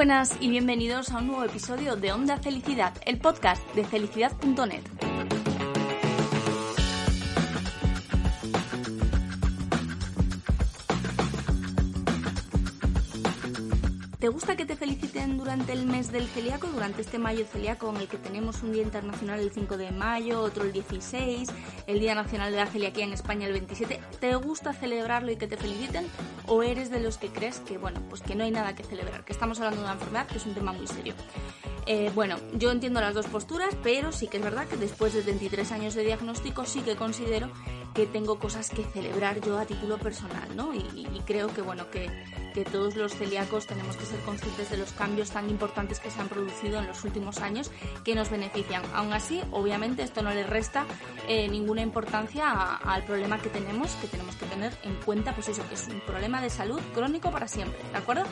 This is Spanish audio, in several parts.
buenas y bienvenidos a un nuevo episodio de Onda Felicidad, el podcast de felicidad.net. ¿Te gusta que te feliciten durante el mes del celíaco, durante este mayo celíaco en el que tenemos un Día Internacional el 5 de mayo, otro el 16, el Día Nacional de la Celiaquía en España el 27? ¿Te gusta celebrarlo y que te feliciten? ¿O eres de los que crees que, bueno, pues que no hay nada que celebrar, que estamos hablando de una enfermedad que es un tema muy serio? Eh, bueno, yo entiendo las dos posturas, pero sí que es verdad que después de 23 años de diagnóstico sí que considero tengo cosas que celebrar yo a título personal, ¿no? Y, y creo que, bueno, que que todos los celíacos tenemos que ser conscientes de los cambios tan importantes que se han producido en los últimos años que nos benefician. Aún así, obviamente, esto no le resta eh, ninguna importancia al problema que tenemos, que tenemos que tener en cuenta, pues eso, que es un problema de salud crónico para siempre, ¿de acuerdo?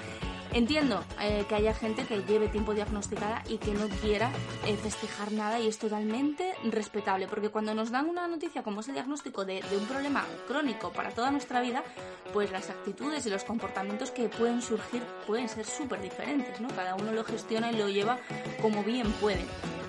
Entiendo eh, que haya gente que lleve tiempo diagnosticada y que no quiera eh, festejar nada y es totalmente respetable, porque cuando nos dan una noticia como es el diagnóstico de, de un problema crónico para toda nuestra vida, pues las actitudes y los comportamientos que pueden surgir pueden ser súper diferentes, ¿no? Cada uno lo gestiona y lo lleva como bien puede.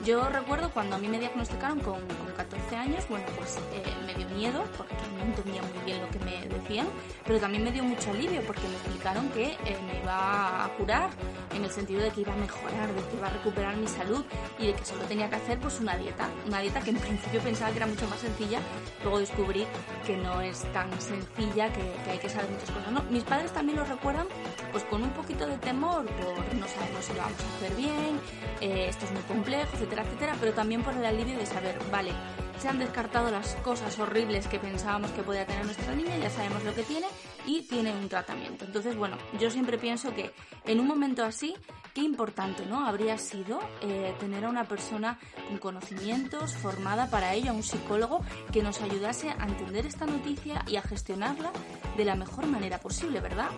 Yo recuerdo cuando a mí me diagnosticaron con, con 14 años, bueno, pues eh, me dio miedo porque no entendía muy bien lo que me decían, pero también me dio mucho alivio porque me explicaron que eh, me iba a curar en el sentido de que iba a mejorar, de que iba a recuperar mi salud y de que solo tenía que hacer pues una dieta, una dieta que en principio pensaba que era mucho más sencilla, luego descubrí que no es tan sencilla, que, que hay que saber muchas cosas. ¿no? Mis padres también lo recuerdan pues con un poquito de temor por no sabemos si lo vamos a hacer bien, eh, esto es muy complejo, etcétera, etcétera, pero también por el alivio de saber, vale, se han descartado las cosas horribles que pensábamos que podía tener nuestra niña, ya sabemos lo que tiene y tiene un tratamiento. Entonces, bueno, yo siempre pienso que en un momento así, qué importante, ¿no? Habría sido eh, tener a una persona con conocimientos, formada para ello, a un psicólogo que nos ayudase a entender esta noticia y a gestionarla de la mejor manera posible, ¿verdad?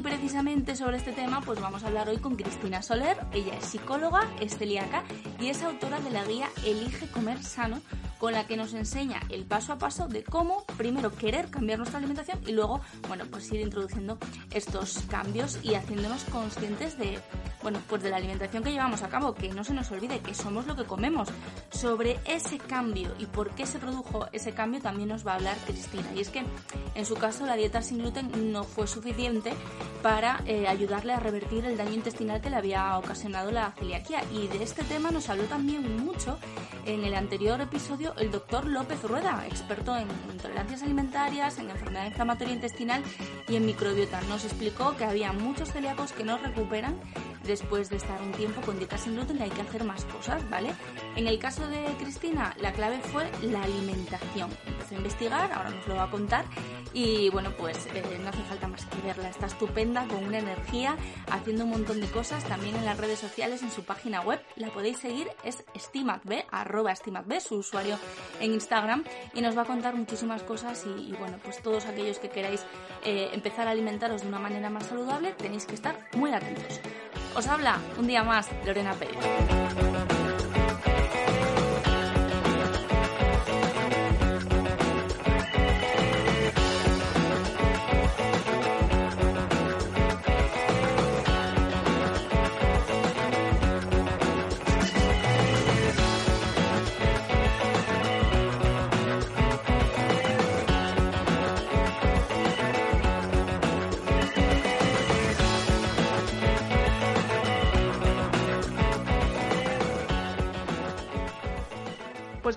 Y precisamente sobre este tema, pues vamos a hablar hoy con Cristina Soler. Ella es psicóloga, es celíaca y es autora de la guía Elige comer sano, con la que nos enseña el paso a paso de cómo primero querer cambiar nuestra alimentación y luego, bueno, pues ir introduciendo estos cambios y haciéndonos conscientes de, bueno, pues de la alimentación que llevamos a cabo, que no se nos olvide que somos lo que comemos. Sobre ese cambio y por qué se produjo ese cambio también nos va a hablar Cristina. Y es que en su caso la dieta sin gluten no fue suficiente para eh, ayudarle a revertir el daño intestinal que le había ocasionado la celiaquía. Y de este tema nos habló también mucho en el anterior episodio el doctor López Rueda, experto en intolerancias alimentarias, en enfermedad inflamatoria intestinal y en microbiota. Nos explicó que había muchos celíacos que no recuperan después de estar un tiempo con dieta sin gluten hay que hacer más cosas, ¿vale? En el caso de Cristina, la clave fue la alimentación. Empezó a investigar, ahora nos lo va a contar y bueno, pues eh, no hace falta más que verla. Está estupenda, con una energía, haciendo un montón de cosas también en las redes sociales, en su página web. La podéis seguir, es estimatb, arroba estimatb, su usuario en Instagram y nos va a contar muchísimas cosas y, y bueno, pues todos aquellos que queráis eh, empezar a alimentaros de una manera más saludable tenéis que estar muy atentos. Os habla un día más Lorena Pérez.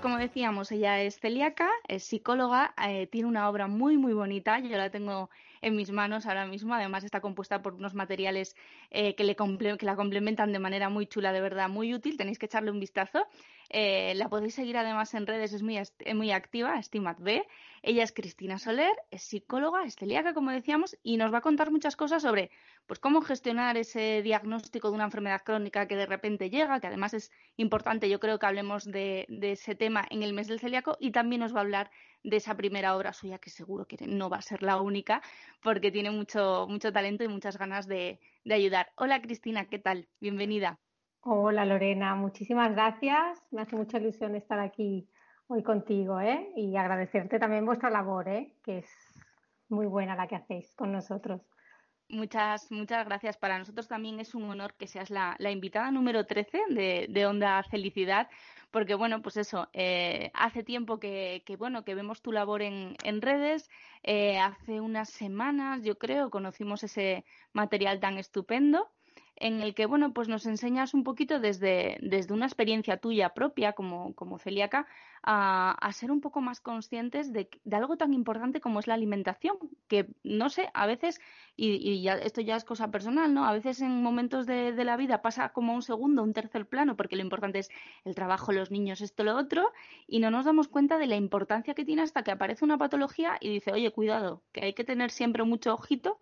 Como decíamos, ella es celíaca, es psicóloga, eh, tiene una obra muy muy bonita, yo la tengo en mis manos ahora mismo, además está compuesta por unos materiales eh, que, la complementan de manera muy chula, de verdad, muy útil, tenéis que echarle un vistazo. Eh, la podéis seguir además en redes, es muy, es muy activa, Estimat B. Ella es Cristina Soler, es psicóloga, es celíaca, como decíamos, y nos va a contar muchas cosas sobre pues cómo gestionar ese diagnóstico de una enfermedad crónica que de repente llega, que además es importante, yo creo que hablemos de, de ese tema en el mes del celíaco, y también nos va a hablar de esa primera obra suya, que seguro que no va a ser la única, porque tiene mucho, mucho talento y muchas ganas de, de ayudar. Hola Cristina, ¿qué tal? Bienvenida. Hola Lorena, muchísimas gracias. Me hace mucha ilusión estar aquí hoy contigo ¿eh? y agradecerte también vuestra labor, ¿eh? que es muy buena la que hacéis con nosotros. Muchas, muchas gracias. Para nosotros también es un honor que seas la, invitada número 13 de, Onda Felicidad, porque bueno, pues eso, eh, hace tiempo que, bueno, que vemos tu labor en, en redes. Eh, hace unas semanas, yo creo, conocimos ese material tan estupendo en el que, bueno, pues nos enseñas un poquito desde, desde una experiencia tuya propia como, como celíaca a, a, ser un poco más conscientes de, de, algo tan importante como es la alimentación, que no sé, a veces, y, y ya, esto ya es cosa personal, ¿no? A veces en momentos de, de, la vida pasa como un segundo, un tercer plano, porque lo importante es el trabajo, los niños, esto, lo otro, y no nos damos cuenta de la importancia que tiene hasta que aparece una patología y dice, oye, cuidado, que hay que tener siempre mucho ojito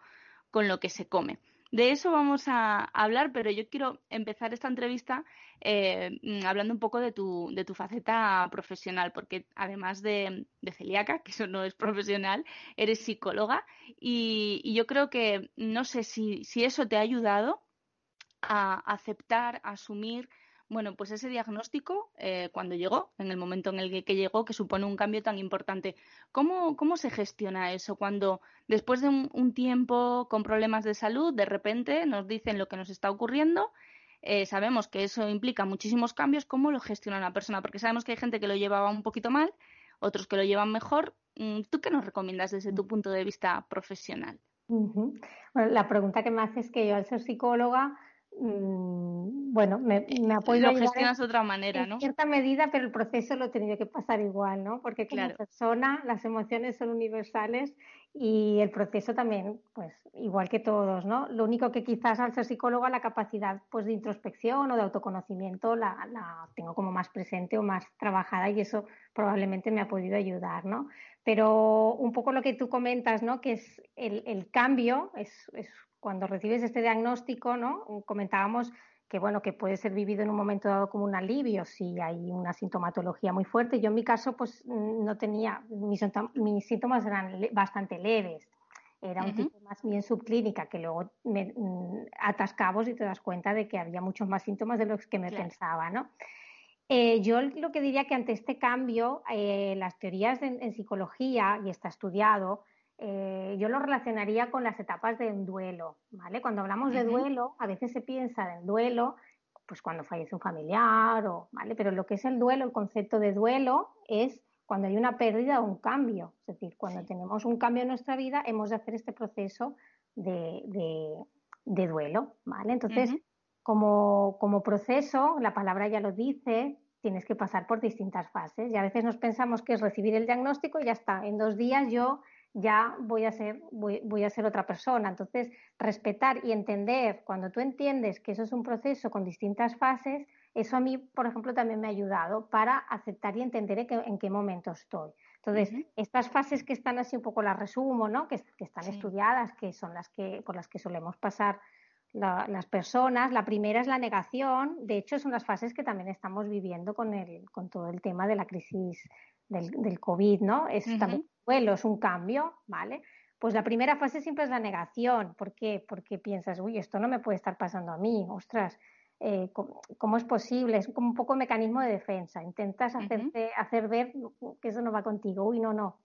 con lo que se come. De eso vamos a hablar, pero yo quiero empezar esta entrevista eh, mm, hablando un poco de tu, de tu faceta profesional, porque además de, celíaca, que eso no es profesional, eres psicóloga y, yo creo que no sé si, si eso te ha ayudado a aceptar, a asumir bueno, pues ese diagnóstico, eh, cuando llegó, en el momento en el que, llegó, que supone un cambio tan importante, ¿cómo, cómo se gestiona eso cuando después de un, tiempo con problemas de salud, de repente nos dicen lo que nos está ocurriendo? Eh, sabemos que eso implica muchísimos cambios. ¿Cómo lo gestiona la persona? Porque sabemos que hay gente que lo llevaba un poquito mal, otros que lo llevan mejor. Mm, ¿Tú qué nos recomiendas desde tu punto de vista profesional? bueno, la pregunta que me haces es que yo al ser psicóloga Mm, bueno, me, me apoyo lo gestionas de otra manera, ¿no? En cierta medida, pero el proceso lo he tenido que pasar igual, ¿no? Porque como persona las emociones son universales y el proceso también, pues igual que todos, ¿no? Lo único que quizás al ser psicóloga la capacidad pues de introspección o de autoconocimiento la, la tengo como más presente o más trabajada y eso probablemente me ha podido ayudar, ¿no? Pero un poco lo que tú comentas, ¿no? Que es el, el cambio, es, es cuando recibes este diagnóstico, ¿no? Comentábamos que bueno, que puede ser vivido en un momento dado como un alivio si hay una sintomatología muy fuerte. Yo en mi caso, pues no tenía, mis, síntomas eran bastante leves. Era un tipo más bien subclínica, que luego me mm, atascabos y te das cuenta de que había muchos más síntomas de los que me pensaba, ¿no? Eh, yo lo que diría que ante este cambio, eh, las teorías en psicología, y está estudiado, eh, yo lo relacionaría con las etapas de un duelo, ¿vale? Cuando hablamos de duelo, a veces se piensa en duelo, pues cuando fallece un familiar, o, ¿vale? Pero lo que es el duelo, el concepto de duelo es cuando hay una pérdida o un cambio. Es decir, cuando tenemos un cambio en nuestra vida, hemos de hacer este proceso de, duelo, ¿vale? Entonces, como, como proceso, la palabra ya lo dice, tienes que pasar por distintas fases y a veces nos pensamos que es recibir el diagnóstico y ya está. En dos días yo ya voy a ser, voy, a ser otra persona. Entonces, respetar y entender, cuando tú entiendes que eso es un proceso con distintas fases, eso a mí, por ejemplo, también me ha ayudado para aceptar y entender en qué, momento estoy. Entonces, estas fases que están así un poco las resumo, ¿no? Que, están estudiadas, que son las que, por las que solemos pasar las personas. La primera es la negación. De hecho, son las fases que también estamos viviendo con, el, con todo el tema de la crisis del, del COVID, ¿no? Es también duelo, es un cambio, ¿vale? Pues la primera fase siempre es la negación. ¿Por qué? Porque piensas, uy, esto no me puede estar pasando a mí, ostras, eh, ¿cómo, es posible? Es como un poco mecanismo de defensa. Intentas hacerte, hacer ver que eso no va contigo. Uy, no, no.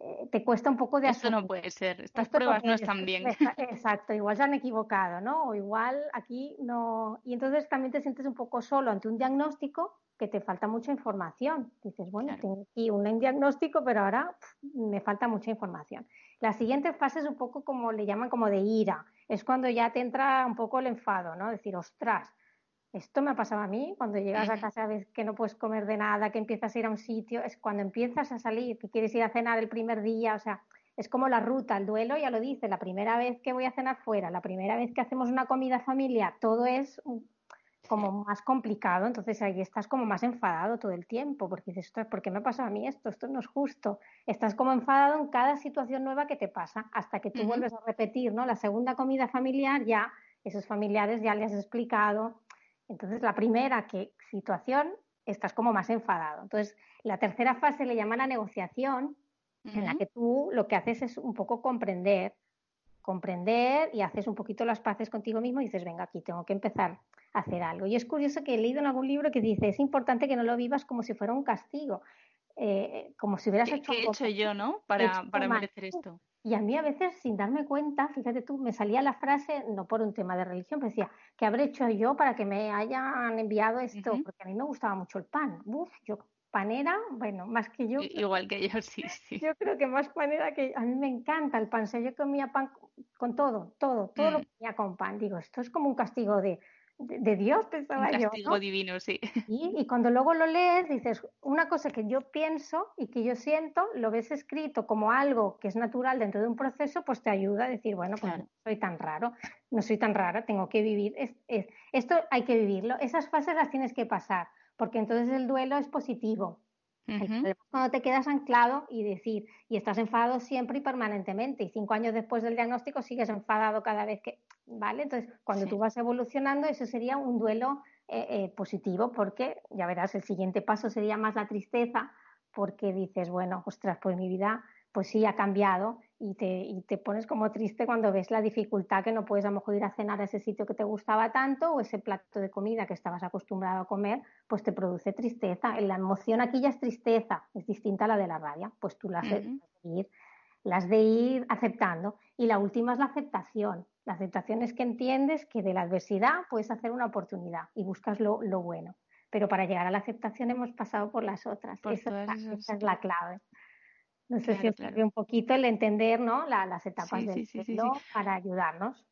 Eh, te cuesta un poco de Esto no puede ser, estas pruebas no están bien. Exacto, igual se han equivocado, ¿no? O igual aquí no. Y entonces también te sientes un poco solo ante un diagnóstico que te falta mucha información. Dices, bueno, tengo aquí un diagnóstico, pero ahora me falta mucha información. La siguiente fase es un poco como le llaman como de ira. Es cuando ya te entra un poco el enfado, ¿no? Decir, ostras, esto me ha pasado a mí. Cuando llegas a casa ves que no puedes comer de nada, que empiezas a ir a un sitio, es cuando empiezas a salir, que quieres ir a cenar el primer día, o sea, es como la ruta, el duelo ya lo dice, la primera vez que voy a cenar fuera, la primera vez que hacemos una comida familiar, todo es como más complicado, entonces ahí estás como más enfadado todo el tiempo, porque dices, ¿por qué me pasa a mí esto? Esto no es justo. Estás como enfadado en cada situación nueva que te pasa, hasta que tú vuelves a repetir, ¿no? La segunda comida familiar ya, esos familiares ya les has explicado. Entonces, la primera que, situación, estás como más enfadado. Entonces, la tercera fase le llama la negociación, en la que tú lo que haces es un poco comprender, comprender y haces un poquito las paces contigo mismo y dices, venga, aquí tengo que empezar hacer algo. Y es curioso que he leído en algún libro que dice, es importante que no lo vivas como si fuera un castigo, eh, como si hubieras hecho... ¿Qué he hecho yo, no? Para, para merecer esto. Y a mí a veces, sin darme cuenta, fíjate tú, me salía la frase, no por un tema de religión, pero decía, ¿qué habré hecho yo para que me hayan enviado esto? Porque a mí me gustaba mucho el pan. Uf, yo panera, bueno, más que yo. Igual que yo, sí, sí. Yo creo que más panera que a mí me encanta el pan. O sea, yo comía pan con todo, todo, todo lo mm. comía con pan. Digo, esto es como un castigo de, de, Dios, pensaba un castigo divino, sí. Y, y, cuando luego lo lees, dices, una cosa que yo pienso y que yo siento, lo ves escrito como algo que es natural dentro de un proceso, pues te ayuda a decir, bueno, pues no soy tan raro, no soy tan rara, tengo que vivir, es, esto hay que vivirlo. Esas fases las tienes que pasar porque entonces el duelo es positivo. Cuando te quedas anclado y decir, y estás enfadado siempre y permanentemente, y cinco años después del diagnóstico sigues enfadado cada vez que, ¿vale? Entonces, cuando tú vas evolucionando, eso sería un duelo eh, eh, positivo, porque ya verás, el siguiente paso sería más la tristeza, porque dices, bueno, ostras, pues mi vida pues sí ha cambiado y te, y te pones como triste cuando ves la dificultad que no puedes a lo mejor ir a cenar a ese sitio que te gustaba tanto o ese plato de comida que estabas acostumbrado a comer, pues te produce tristeza. La emoción aquí ya es tristeza, es distinta a la de la rabia, pues tú las, de ir, las de ir aceptando. Y la última es la aceptación. La aceptación es que entiendes que de la adversidad puedes hacer una oportunidad y buscas lo, lo bueno. Pero para llegar a la aceptación hemos pasado por las otras. esa, esa es la clave. No sé si os un poquito el entender ¿no? las etapas del ciclo para ayudarnos.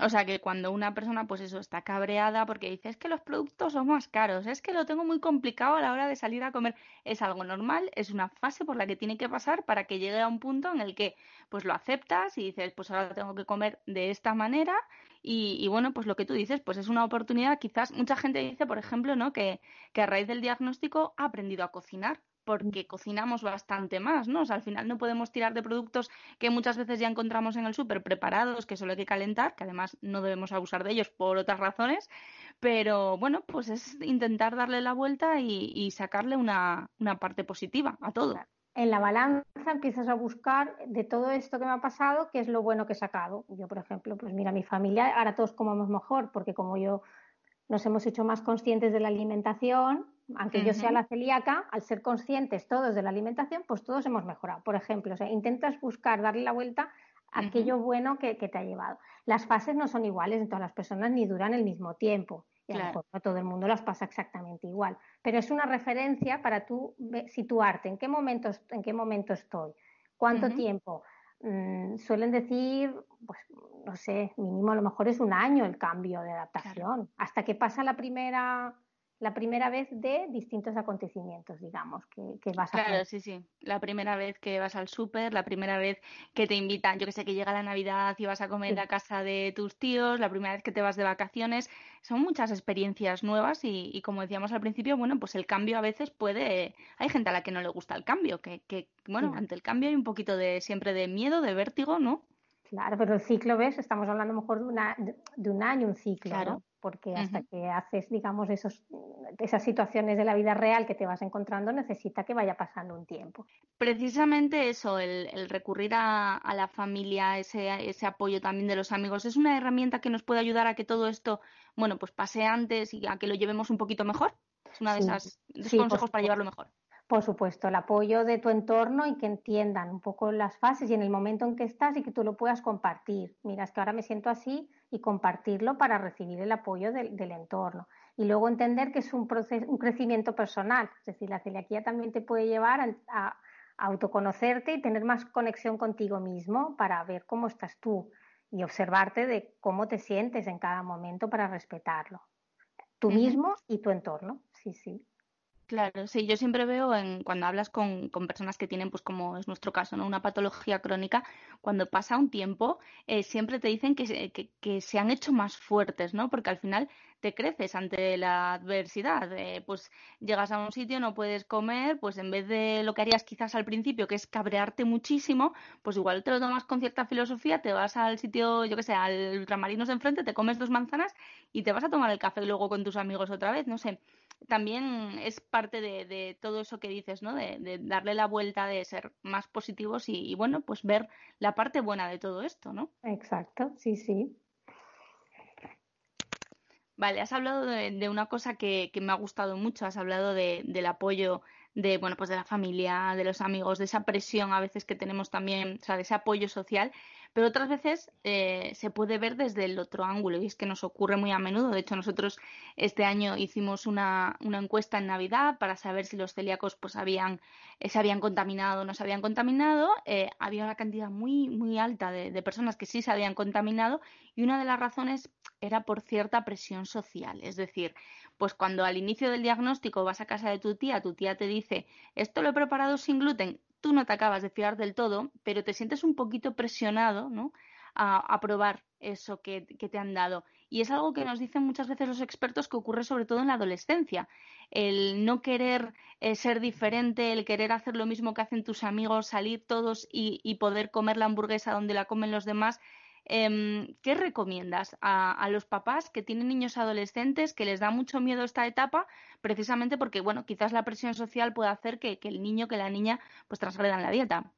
O sea que cuando una persona, pues eso, está cabreada porque dice es que los productos son más caros, es que lo tengo muy complicado a la hora de salir a comer, es algo normal, es una fase por la que tiene que pasar para que llegue a un punto en el que pues lo aceptas y dices, pues ahora tengo que comer de esta manera y, y bueno, pues lo que tú dices, pues es una oportunidad, quizás mucha gente dice, por ejemplo, ¿no? Que, que a raíz del diagnóstico ha aprendido a cocinar porque cocinamos bastante más, ¿no? O sea, al final no podemos tirar de productos que muchas veces ya encontramos en el súper preparados, que solo hay que calentar, que además no debemos abusar de ellos por otras razones, pero bueno, pues es intentar darle la vuelta y, sacarle una, una, parte positiva a todo. En la balanza empiezas a buscar de todo esto que me ha pasado, qué es lo bueno que he sacado. Yo, por ejemplo, pues mira, mi familia, ahora todos comemos mejor, porque como yo nos hemos hecho más conscientes de la alimentación, aunque yo sea la celíaca, al ser conscientes todos de la alimentación, pues todos hemos mejorado. Por ejemplo, o sea, intentas buscar darle la vuelta a aquello bueno que, te ha llevado. Las fases no son iguales en todas las personas ni duran el mismo tiempo. Y no todo el mundo las pasa exactamente igual. Pero es una referencia para tú situarte en qué momento, en qué momento estoy, cuánto tiempo. Mm, suelen decir, pues no sé, mínimo a lo mejor es un año el cambio de adaptación. Hasta que pasa la primera la primera vez de distintos acontecimientos, digamos, que, que vas a Claro, sí, sí. La primera vez que vas al súper, la primera vez que te invitan, yo que sé, que llega la Navidad y vas a comer a casa de tus tíos, la primera vez que te vas de vacaciones. Son muchas experiencias nuevas y, y, como decíamos al principio, bueno, pues el cambio a veces puede... Hay gente a la que no le gusta el cambio, que, que bueno, ante el cambio hay un poquito de siempre de miedo, de vértigo, ¿no? Claro, pero el ciclo, ¿ves? Estamos hablando mejor de, una, de un año, un ciclo, claro porque hasta que haces, digamos, esos, esas situaciones de la vida real que te vas encontrando, necesita que vaya pasando un tiempo. Precisamente eso, el, recurrir a, la familia, ese, ese apoyo también de los amigos, es una herramienta que nos puede ayudar a que todo esto, bueno, pues pase antes y a que lo llevemos un poquito mejor. Es una de esas consejos para llevarlo mejor. Por supuesto, el apoyo de tu entorno y que entiendan un poco las fases y en el momento en que estás y que tú lo puedas compartir. Mira, es que ahora me siento así y compartirlo para recibir el apoyo del, entorno. Y luego entender que es un, proceso, un crecimiento personal. Es decir, la celiaquía también te puede llevar a, a autoconocerte y tener más conexión contigo mismo para ver cómo estás tú y observarte de cómo te sientes en cada momento para respetarlo. Tú mismo y tu entorno. Sí, sí. Claro, sí, yo siempre veo en, cuando hablas con, con, personas que tienen, pues como es nuestro caso, ¿no? una patología crónica, cuando pasa un tiempo, eh, siempre te dicen que, que, que, se han hecho más fuertes, ¿no? Porque al final te creces ante la adversidad. Eh, pues llegas a un sitio, no puedes comer, pues en vez de lo que harías quizás al principio, que es cabrearte muchísimo, pues igual te lo tomas con cierta filosofía, te vas al sitio, yo que sé, al ultramarinos enfrente, te comes dos manzanas y te vas a tomar el café luego con tus amigos otra vez, no sé también es parte de, todo eso que dices, ¿no? De, darle la vuelta, de ser más positivos y, bueno, pues ver la parte buena de todo esto, ¿no? Exacto, sí, sí. Vale, has hablado de, una cosa que, me ha gustado mucho, has hablado del apoyo de, bueno, pues de la familia, de los amigos, de esa presión a veces que tenemos también, o sea, de ese apoyo social, pero otras veces eh, se puede ver desde el otro ángulo y es que nos ocurre muy a menudo. De hecho, nosotros este año hicimos una, encuesta en Navidad para saber si los celíacos pues habían, eh, se habían contaminado o no se habían contaminado. Eh, había una cantidad muy, muy alta de, de personas que sí se habían contaminado y una de las razones era por cierta presión social. Es decir, pues cuando al inicio del diagnóstico vas a casa de tu tía, tu tía te dice, esto lo he preparado sin gluten, tú no te acabas de fiar del todo, pero te sientes un poquito presionado, ¿no? A, probar eso que, te han dado. Y es algo que nos dicen muchas veces los expertos que ocurre sobre todo en la adolescencia. El no querer eh, ser diferente, el querer hacer lo mismo que hacen tus amigos, salir todos y poder comer la hamburguesa donde la comen los demás, Em, ¿Qué recomiendas a, los papás que tienen niños adolescentes que les da mucho miedo esta etapa, precisamente porque, bueno, quizás la presión social puede hacer que, el niño, que la niña, pues transgredan la dieta?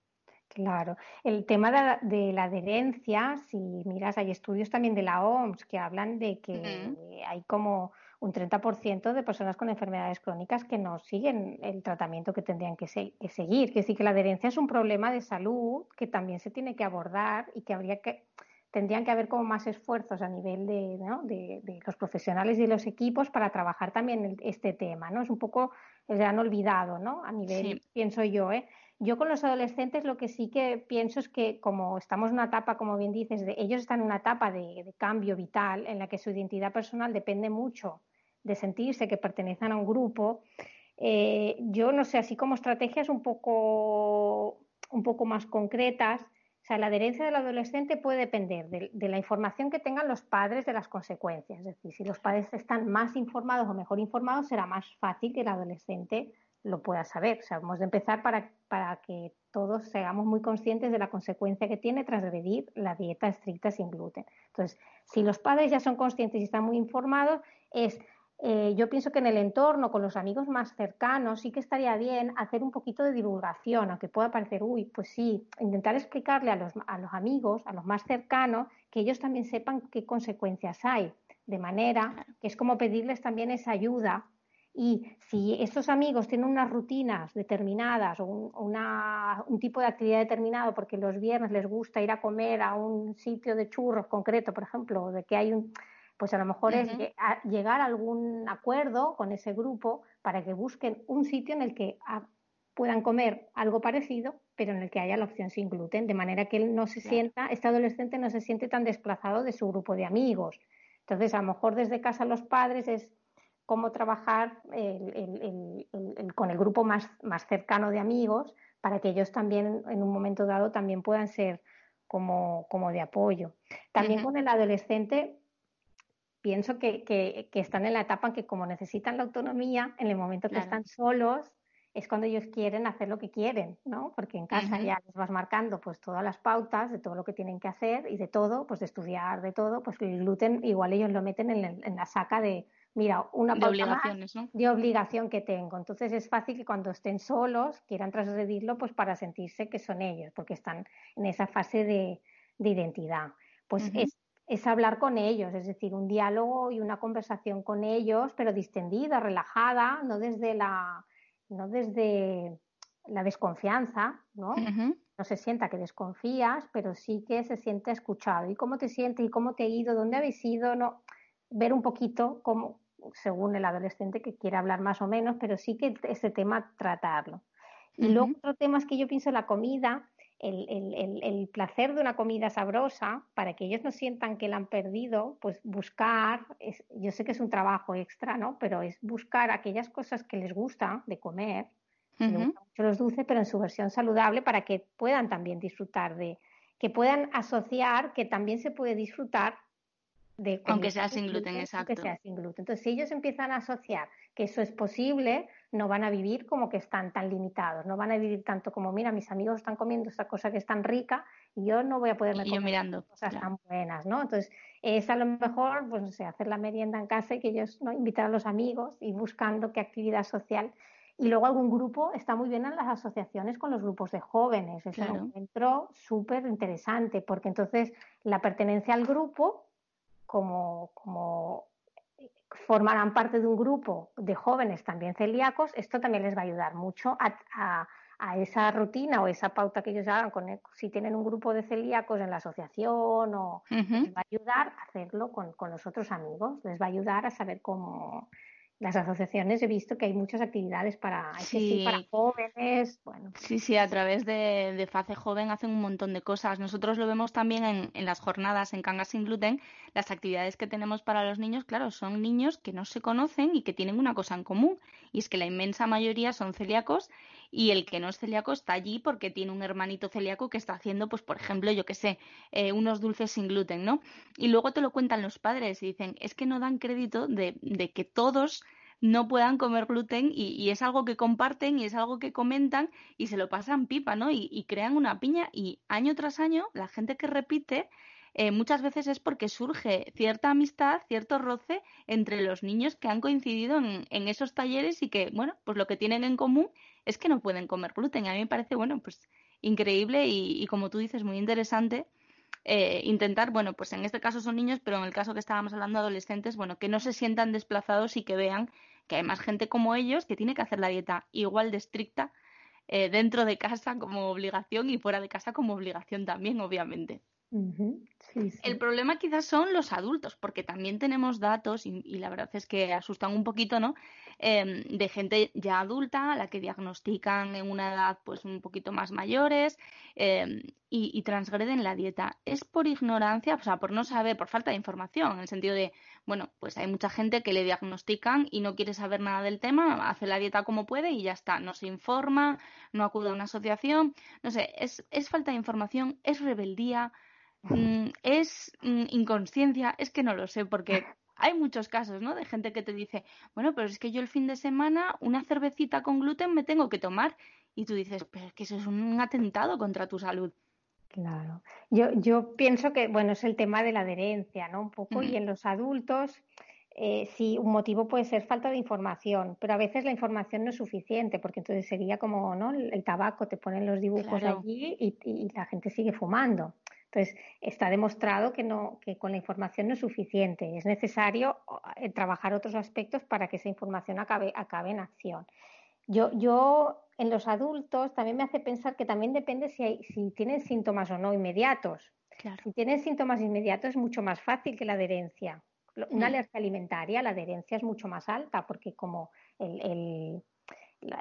Claro, el tema de, la adherencia, si miras, hay estudios también de la OMS que hablan de que hay como un 30% de personas con enfermedades crónicas que no siguen el tratamiento que tendrían que, que seguir. Que sí que la adherencia es un problema de salud que también se tiene que abordar y que habría que tendrían que haber como más esfuerzos a nivel de, de, los profesionales y los equipos para trabajar también este tema, ¿no? Es un poco el gran olvidado, ¿no? A nivel, pienso yo, ¿eh? Yo con los adolescentes lo que sí que pienso es que como estamos en una etapa, como bien dices, de, ellos están en una etapa de, cambio vital en la que su identidad personal depende mucho de sentirse que pertenecen a un grupo, eh, yo no sé, así como estrategias un poco, un poco más concretas, o sea, la adherencia del adolescente puede depender de, la información que tengan los padres de las consecuencias. Es decir, si los padres están más informados o mejor informados, será más fácil que el adolescente lo pueda saber. O sea, hemos de empezar para, para que todos seamos muy conscientes de la consecuencia que tiene transgredir la dieta estricta sin gluten. Entonces, si los padres ya son conscientes y están muy informados, es eh, yo pienso que en el entorno, con los amigos más cercanos, sí que estaría bien hacer un poquito de divulgación, aunque pueda parecer, uy, pues sí, intentar explicarle a los, a los amigos, a los más cercanos, que ellos también sepan qué consecuencias hay, de manera que es como pedirles también esa ayuda. Y si estos amigos tienen unas rutinas determinadas o un, un tipo de actividad determinado, porque los viernes les gusta ir a comer a un sitio de churros concreto, por ejemplo, de que hay un, pues a lo mejor es llegar a algún acuerdo con ese grupo para que busquen un sitio en el que ah, puedan comer algo parecido, pero en el que haya la opción sin gluten, de manera que él no se sienta, este adolescente no se siente tan desplazado de su grupo de amigos. Entonces, a lo mejor desde casa los padres es cómo trabajar con el grupo más, más cercano de amigos para que ellos también en un momento dado también puedan ser como, como de apoyo. También con el adolescente pienso que, que, están en la etapa en que como necesitan la autonomía, en el momento que están solos, es cuando ellos quieren hacer lo que quieren, ¿no? Porque en casa ya les vas marcando pues todas las pautas de todo lo que tienen que hacer y de todo, pues de estudiar, de todo, pues el gluten igual ellos lo meten en, la saca de, mira, una pauta de obligación que tengo. Entonces es fácil que cuando estén solos quieran transgredirlo pues para sentirse que son ellos, porque están en esa fase de, identidad. Pues es es hablar con ellos, es decir, un diálogo y una conversación con ellos, pero distendida, relajada, no desde la, no desde la desconfianza, ¿no? No se sienta que desconfías, pero sí que se siente escuchado. ¿Y cómo te sientes? ¿Y cómo te ha ido? ¿Dónde habéis ido? No, ver un poquito cómo, según el adolescente que quiere hablar más o menos, pero sí que ese tema tratarlo. Y luego otro tema es que yo pienso la comida, el, placer de una comida sabrosa, para que ellos no sientan que la han perdido, pues buscar, yo sé que es un trabajo extra, ¿no? Pero es buscar aquellas cosas que les gusta de comer, les gustan mucho los dulces, pero en su versión saludable, para que puedan también disfrutar de, que puedan asociar que también se puede disfrutar de aunque sea sin gluten, exacto. Aunque sea sin gluten. Entonces, si ellos empiezan a asociar que eso es posible, no van a vivir como que están tan limitados, no van a vivir tanto como, mira, mis amigos están comiendo esta cosa que es tan rica y yo no voy a poderme comer mirando, cosas tan buenas, ¿no? Entonces, es a lo mejor, pues no sé, hacer la merienda en casa y que ellos, ¿no? Invitar a los amigos y buscando qué actividad social. Y luego algún grupo está muy bien en las asociaciones con los grupos de jóvenes. Es un encuentro súper interesante porque entonces la pertenencia al grupo como, como formarán parte de un grupo de jóvenes también celíacos, esto también les va a ayudar mucho a, esa rutina o esa pauta que ellos hagan. Con si tienen un grupo de celíacos en la asociación, o les va a ayudar a hacerlo con, con los otros amigos, les va a ayudar a saber cómo, las asociaciones he visto que hay muchas actividades para, para jóvenes. Bueno. Sí, sí, a través de, de, FACE Joven hacen un montón de cosas. Nosotros lo vemos también en, en las jornadas en Cangas sin Gluten. Las actividades que tenemos para los niños, claro, son niños que no se conocen y que tienen una cosa en común. Y es que la inmensa mayoría son celíacos y el que no es celíaco está allí porque tiene un hermanito celíaco que está haciendo, pues, por ejemplo, yo qué sé, eh, unos dulces sin gluten, ¿no? Y luego te lo cuentan los padres y dicen, es que no dan crédito de, de que todos no puedan comer gluten y, es algo que comparten y es algo que comentan y se lo pasan pipa, ¿no? Y, crean una piña y año tras año la gente que repite eh, muchas veces es porque surge cierta amistad, cierto roce entre los niños que han coincidido en, en, esos talleres y que, bueno, pues lo que tienen en común es que no pueden comer gluten. A mí me parece, bueno, pues increíble y, como tú dices, muy interesante. Eh, intentar, bueno, pues en este caso son niños, pero en el caso que estábamos hablando adolescentes, bueno, que no se sientan desplazados y que vean que hay más gente como ellos que tiene que hacer la dieta igual de estricta eh, dentro de casa como obligación y fuera de casa como obligación también, obviamente. El problema quizás son los adultos, porque también tenemos datos, y, la verdad es que asustan un poquito, ¿no? Em, de gente ya adulta, a la que diagnostican en una edad pues un poquito más mayores em, y, transgreden la dieta. Es por ignorancia, o sea, por no saber, por falta de información, en el sentido de, bueno, pues hay mucha gente que le diagnostican y no quiere saber nada del tema, hace la dieta como puede y ya está, no se informa, no acude a una asociación, no sé, es, es falta de información, es rebeldía Mm, es mm, inconsciencia, es que no lo sé, porque hay muchos casos, ¿no? De gente que te dice, bueno, pero es que yo el fin de semana una cervecita con gluten me tengo que tomar. Y tú dices, pero es que eso es un atentado contra tu salud. Claro. Yo, yo pienso que, bueno, es el tema de la adherencia, ¿no? Un poco, y en los adultos, eh, sí, un motivo puede ser falta de información, pero a veces la información no es suficiente, porque entonces sería como, ¿no? El, tabaco, te ponen los dibujos allí y, y, la gente sigue fumando. Entonces, está demostrado que, no, que con la información no es suficiente. Es necesario eh, trabajar otros aspectos para que esa información acabe, acabe en acción. Yo, yo, en los adultos, también me hace pensar que también depende si, hay, si tienen síntomas o no inmediatos. Si tienen síntomas inmediatos es mucho más fácil que la adherencia. Una mm. alergia alimentaria, la adherencia es mucho más alta porque como el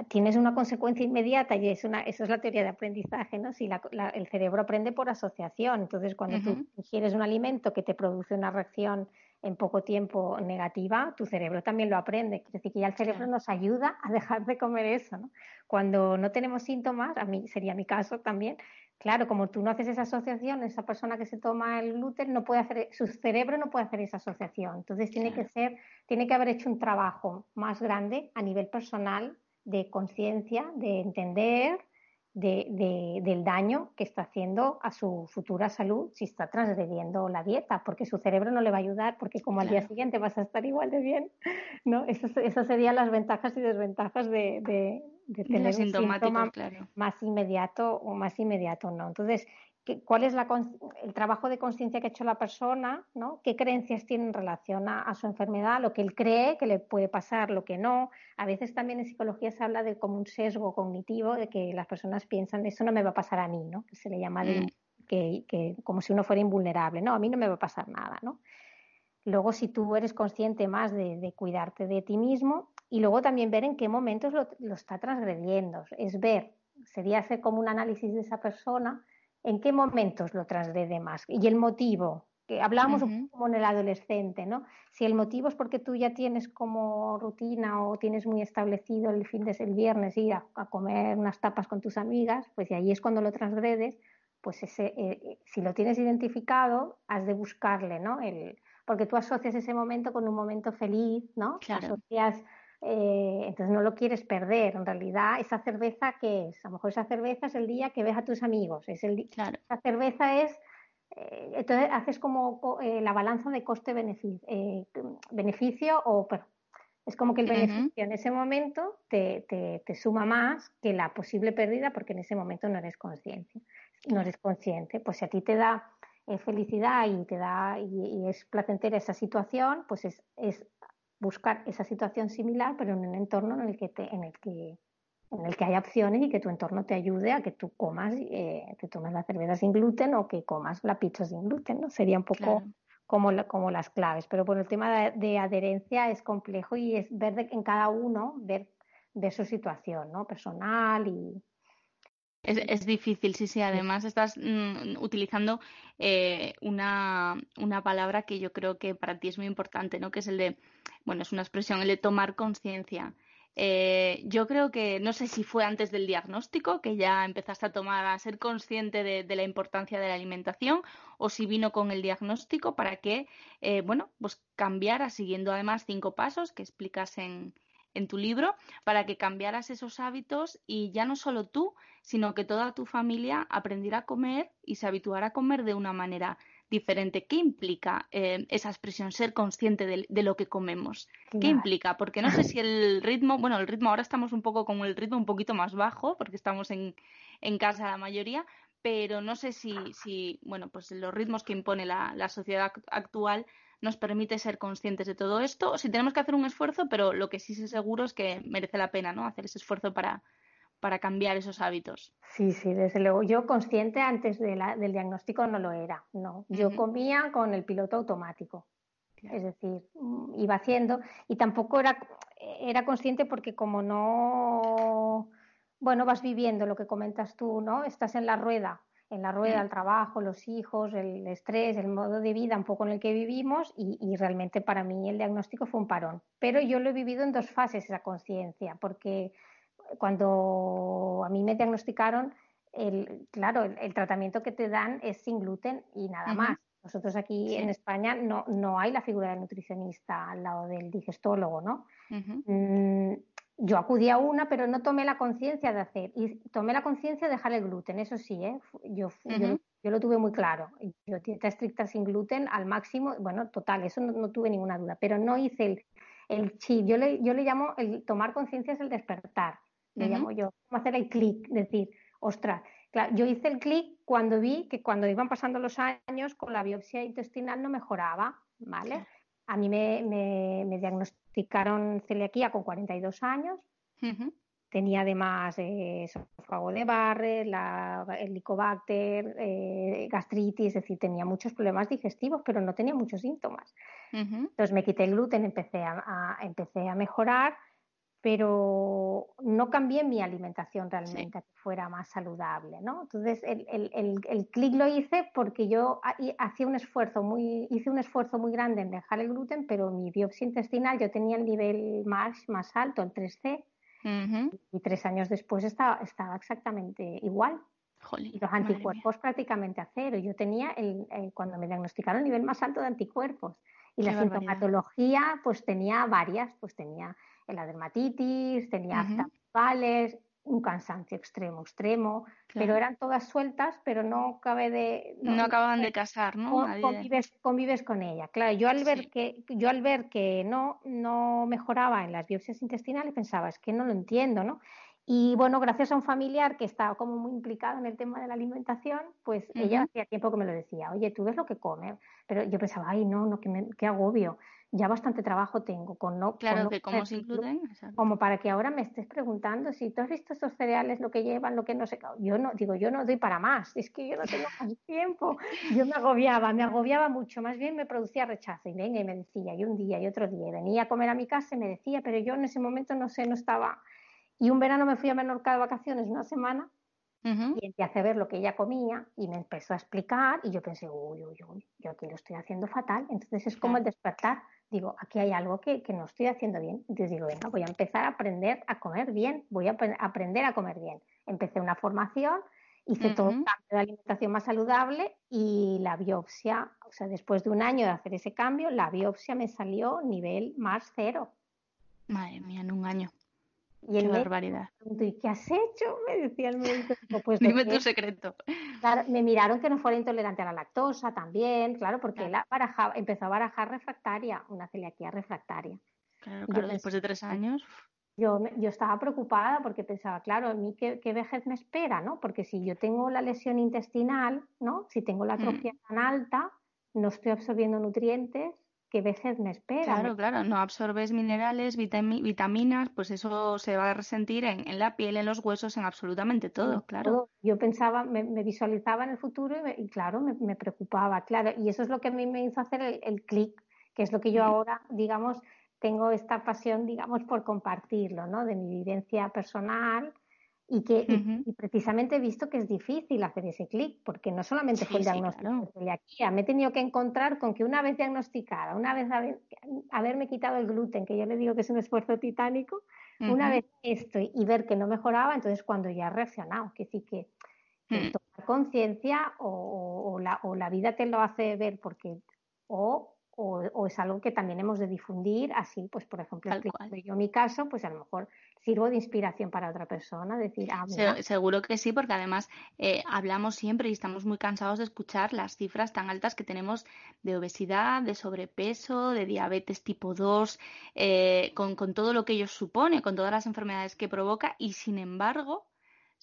tienes una consecuencia inmediata y es una, eso es la teoría de aprendizaje, ¿no? Si el cerebro aprende por asociación, entonces cuando tú ingieres un alimento que te produce una reacción en poco tiempo negativa, tu cerebro también lo aprende. Quiere decir que ya el cerebro nos ayuda a dejar de comer eso, ¿no? Cuando no tenemos síntomas, a mí sería mi caso también, claro, como tú no haces esa asociación, esa persona que se toma el gluten no puede hacer, su cerebro no puede hacer esa asociación. Entonces tiene que ser, tiene que haber hecho un trabajo más grande a nivel personal de conciencia, de entender de, del daño que está haciendo a su futura salud si está transgrediendo la dieta, porque su cerebro no le va a ayudar, porque como al día siguiente vas a estar igual de bien, ¿no? Esas, serían las ventajas y desventajas de, tener un síntoma más inmediato o más inmediato no. Entonces, cuál es el trabajo de conciencia que ha hecho la persona, ¿no? qué creencias tiene en relación a, su enfermedad, lo que él cree que le puede pasar, lo que no. A veces también en psicología se habla de como un sesgo cognitivo, de que las personas piensan, eso no me va a pasar a mí, ¿no? que se le llama mm. que, como si uno fuera invulnerable, no, a mí no me va a pasar nada. ¿no? Luego, si tú eres consciente más de, cuidarte de ti mismo y luego también ver en qué momentos lo, lo está transgrediendo, es ver, sería hacer como un análisis de esa persona en qué momentos lo transgrede más y el motivo. Que hablábamos como en el adolescente, ¿no? Si el motivo es porque tú ya tienes como rutina o tienes muy establecido el fin de el viernes ir a, comer unas tapas con tus amigas, pues y ahí es cuando lo transgredes, pues ese, eh, eh, si lo tienes identificado, has de buscarle, ¿no? El, porque tú asocias ese momento con un momento feliz, ¿no? Asocias eh, entonces no lo quieres perder. En realidad, esa cerveza que es, a lo mejor esa cerveza es el día que ves a tus amigos, es el claro. esa cerveza es, eh, entonces haces como eh, la balanza de coste-beneficio o pero, es como que el beneficio en ese momento te, te, suma más que la posible pérdida porque en ese momento no eres consciente. No eres consciente. Pues si a ti te da felicidad y te da y, es placentera esa situación, pues es, es buscar esa situación similar, pero en un entorno en el que, en el que, en el que hay opciones y que tu entorno te ayude a que tú comas, eh, que tomes la cerveza sin gluten o que comas la pizza sin gluten, ¿no? Sería un poco como, como las claves. Pero por el tema de, adherencia es complejo y es ver en cada uno, ver, ver su situación, ¿no? Personal y, es, es, difícil, sí, sí. Además, estás mm, utilizando eh, una, una, palabra que yo creo que para ti es muy importante, ¿no? Que es el de, bueno, es una expresión, el de tomar conciencia. Eh, yo creo que, no sé si fue antes del diagnóstico, que ya empezaste a tomar, a ser consciente de, la importancia de la alimentación, o si vino con el diagnóstico para que, eh, bueno, pues cambiara, siguiendo además cinco pasos que explicas en, en tu libro para que cambiaras esos hábitos y ya no solo tú, sino que toda tu familia aprendiera a comer y se habituara a comer de una manera diferente. ¿Qué implica eh, esa expresión, ser consciente de, lo que comemos? ¿Qué implica? Porque no sé si el ritmo, bueno, el ritmo ahora estamos un poco con el ritmo un poquito más bajo, porque estamos en, en casa la mayoría, pero no sé si, si, bueno, pues los ritmos que impone la, la sociedad actual nos permite ser conscientes de todo esto. Si tenemos que hacer un esfuerzo, pero lo que sí sé seguro es que merece la pena, ¿no? Hacer ese esfuerzo para, para cambiar esos hábitos. Sí, sí, desde luego. Yo consciente antes de del diagnóstico no lo era, no. Yo comía con el piloto automático. Es decir, mm, iba haciendo y tampoco era, era consciente porque como no, bueno, vas viviendo lo que comentas tú, ¿no? Estás en la rueda en la rueda, el trabajo, los hijos, el estrés, el modo de vida un poco en el que vivimos y, realmente para mí el diagnóstico fue un parón. Pero yo lo he vivido en dos fases esa conciencia, porque cuando a mí me diagnosticaron, el, claro, el, tratamiento que te dan es sin gluten y nada más. Nosotros aquí en España no, no hay la figura del nutricionista al lado del digestólogo, ¿no? Yo acudí a una, pero no tomé la conciencia de hacer. Y tomé la conciencia de dejar el gluten, eso sí, ¿eh? yo, yo, lo tuve muy claro. Yo dieta estricta sin gluten al máximo, bueno, total, eso no, tuve ninguna duda, pero no hice el, el chip. Yo le, yo le llamo, el tomar conciencia es el despertar, le llamo yo, como hacer el clic, decir, ostras. Claro, yo hice el clic cuando vi que cuando iban pasando los años con la biopsia intestinal no mejoraba, ¿vale? A mí me, me, me diagnosticaron celiaquía con 42 años. Tenía además eh, esófago de Barre, la, el helicobacter, eh, gastritis, es decir, tenía muchos problemas digestivos, pero no tenía muchos síntomas. Entonces me quité el gluten, empecé a, empecé a mejorar pero no cambié mi alimentación realmente a que fuera más saludable, ¿no? Entonces el, el, el, clic lo hice porque yo hacía un esfuerzo muy, hice un esfuerzo muy grande en dejar el gluten, pero mi biopsia intestinal yo tenía el nivel más, más alto, el 3C, y tres años después estaba, estaba exactamente igual. y los anticuerpos prácticamente a cero. Yo tenía, el, cuando me diagnosticaron, el nivel más alto de anticuerpos. Y la sintomatología, pues tenía varias, pues tenía la dermatitis, tenía uh un cansancio extremo, extremo, pero eran todas sueltas, pero no cabe de... No, acaban de casar, ¿no? Convives, con ella. Claro, yo al ver que, yo al ver que no, no mejoraba en las biopsias intestinales pensaba, es que no lo entiendo, ¿no? Y bueno, gracias a un familiar que estaba como muy implicado en el tema de la alimentación, pues ella hacía tiempo que me lo decía, oye, tú ves lo que comes, pero yo pensaba, ay, no, no, qué, qué agobio ya bastante trabajo tengo con no. Claro, que cómo se incluyen. Como para que ahora me estés preguntando si tú has visto estos cereales, lo que llevan, lo que no sé. Yo no, digo, yo no doy para más, es que yo no tengo más tiempo. Yo me agobiaba, me agobiaba mucho, más bien me producía rechazo y venga y me decía, y un día y otro día, venía a comer a mi casa y me decía, pero yo en ese momento no sé, no estaba. Y un verano me fui a Menorca de vacaciones una semana y empecé a ver lo que ella comía y me empezó a explicar y yo pensé, uy, uy, uy, yo aquí lo estoy haciendo fatal. Entonces es como el despertar digo, aquí hay algo que, no estoy haciendo bien. Entonces digo, venga, voy a empezar a aprender a comer bien, voy a aprender a comer bien. Empecé una formación, hice todo un cambio de alimentación más saludable y la biopsia, o sea, después de un año de hacer ese cambio, la biopsia me salió nivel más cero. Madre mía, en un año. Y Qué barbaridad. ¿Y qué has hecho? Me decía el médico. Pues, Dime tu secreto. Claro, me miraron que no fuera intolerante a la lactosa también, claro, porque él empezó a barajar refractaria, una celiaquía refractaria. Claro, claro después de tres años. Yo, yo estaba preocupada porque pensaba, claro, a mí qué, qué, vejez me espera, ¿no? Porque si yo tengo la lesión intestinal, ¿no? Si tengo la atrofia mm. tan alta, no estoy absorbiendo nutrientes, qué vejez me espera. Claro, claro, no absorbes minerales, vitaminas, pues eso se va a resentir en, la piel, en los huesos, en absolutamente todo, claro. Yo pensaba, me, visualizaba en el futuro y, claro, me, preocupaba, claro, y eso es lo que a mí me hizo hacer el, clic, que es lo que yo ahora, digamos, tengo esta pasión, digamos, por compartirlo, ¿no? De mi vivencia personal y que y, precisamente he visto que es difícil hacer ese clic, porque no solamente fue el diagnóstico de celiaquía, me he tenido que encontrar con que una vez diagnosticada, una vez haberme quitado el gluten, que yo le digo que es un esfuerzo titánico, una vez esto y ver que no mejoraba, entonces cuando ya he reaccionado, que sí que, mm. tomar conciencia o, la, o la vida te lo hace ver porque o o, es algo que también hemos de difundir así, pues por ejemplo, yo mi caso, pues a lo mejor sirvo de inspiración para otra persona, decir, ah, seguro que sí, porque además eh, hablamos siempre y estamos muy cansados de escuchar las cifras tan altas que tenemos de obesidad, de sobrepeso, de diabetes tipo 2, eh, con, con todo lo que ello supone, con todas las enfermedades que provoca y sin embargo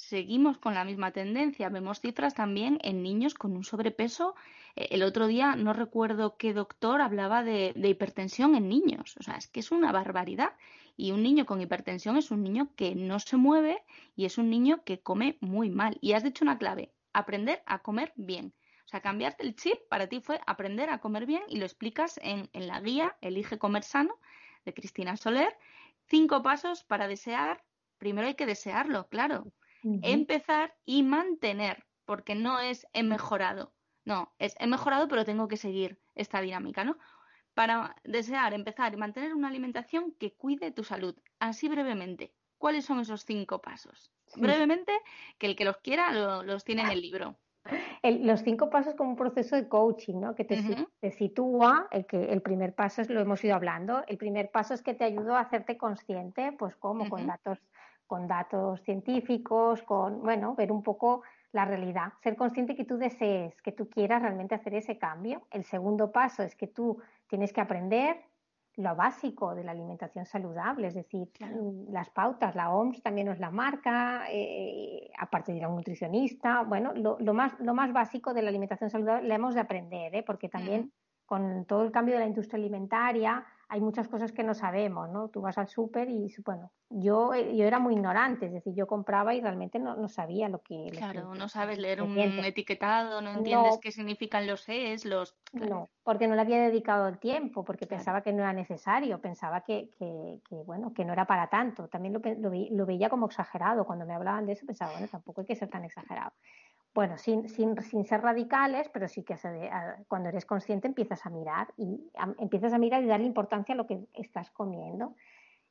seguimos con la misma tendencia. Vemos cifras también en niños con un sobrepeso. Eh, el otro día no recuerdo qué doctor hablaba de, hipertensión en niños. O sea, es que es una barbaridad. Y un niño con hipertensión es un niño que no se mueve y es un niño que come muy mal. Y has dicho una clave, aprender a comer bien. O sea, cambiarte el chip para ti fue aprender a comer bien y lo explicas en, en la guía Elige comer sano de Cristina Soler. Cinco pasos para desear. Primero hay que desearlo, claro empezar y mantener, porque no es he mejorado, no, es he mejorado pero tengo que seguir esta dinámica, ¿no? Para desear, empezar y mantener una alimentación que cuide tu salud. Así brevemente, ¿cuáles son esos cinco pasos? Brevemente, que el que los quiera los tiene en el libro. los cinco pasos como un proceso de coaching, ¿no? Que te, sitúa, el que el primer paso es lo hemos ido hablando, el primer paso es que te ayudó a hacerte consciente, pues como con datos con datos científicos, con, bueno, ver un poco la realidad, ser consciente que tú desees, que tú quieras realmente hacer ese cambio. El segundo paso es que tú tienes que aprender lo básico de la alimentación saludable, es decir, mm, las pautas, la OMS también nos la marca, eh, aparte de ir a un nutricionista, bueno, lo, más, lo más básico de la alimentación saludable le hemos de aprender, ¿eh? porque también con todo el cambio de la industria alimentaria hay muchas cosas que no sabemos, ¿no? Tú vas al súper y, bueno, yo, eh, yo era muy ignorante, es decir, yo compraba y realmente no, no sabía lo que... Claro, no sabes leer un etiquetado, no entiendes qué significan los es, los... No, porque no le había dedicado el tiempo, porque pensaba que no era necesario, pensaba que, que, que, bueno, que no era para tanto. También lo, lo, lo veía como exagerado, cuando me hablaban de eso pensaba, bueno, tampoco hay que ser tan exagerado bueno, sin, sin, sin, ser radicales, pero sí que cuando eres consciente empiezas a mirar y empiezas a mirar y darle importancia a lo que estás comiendo.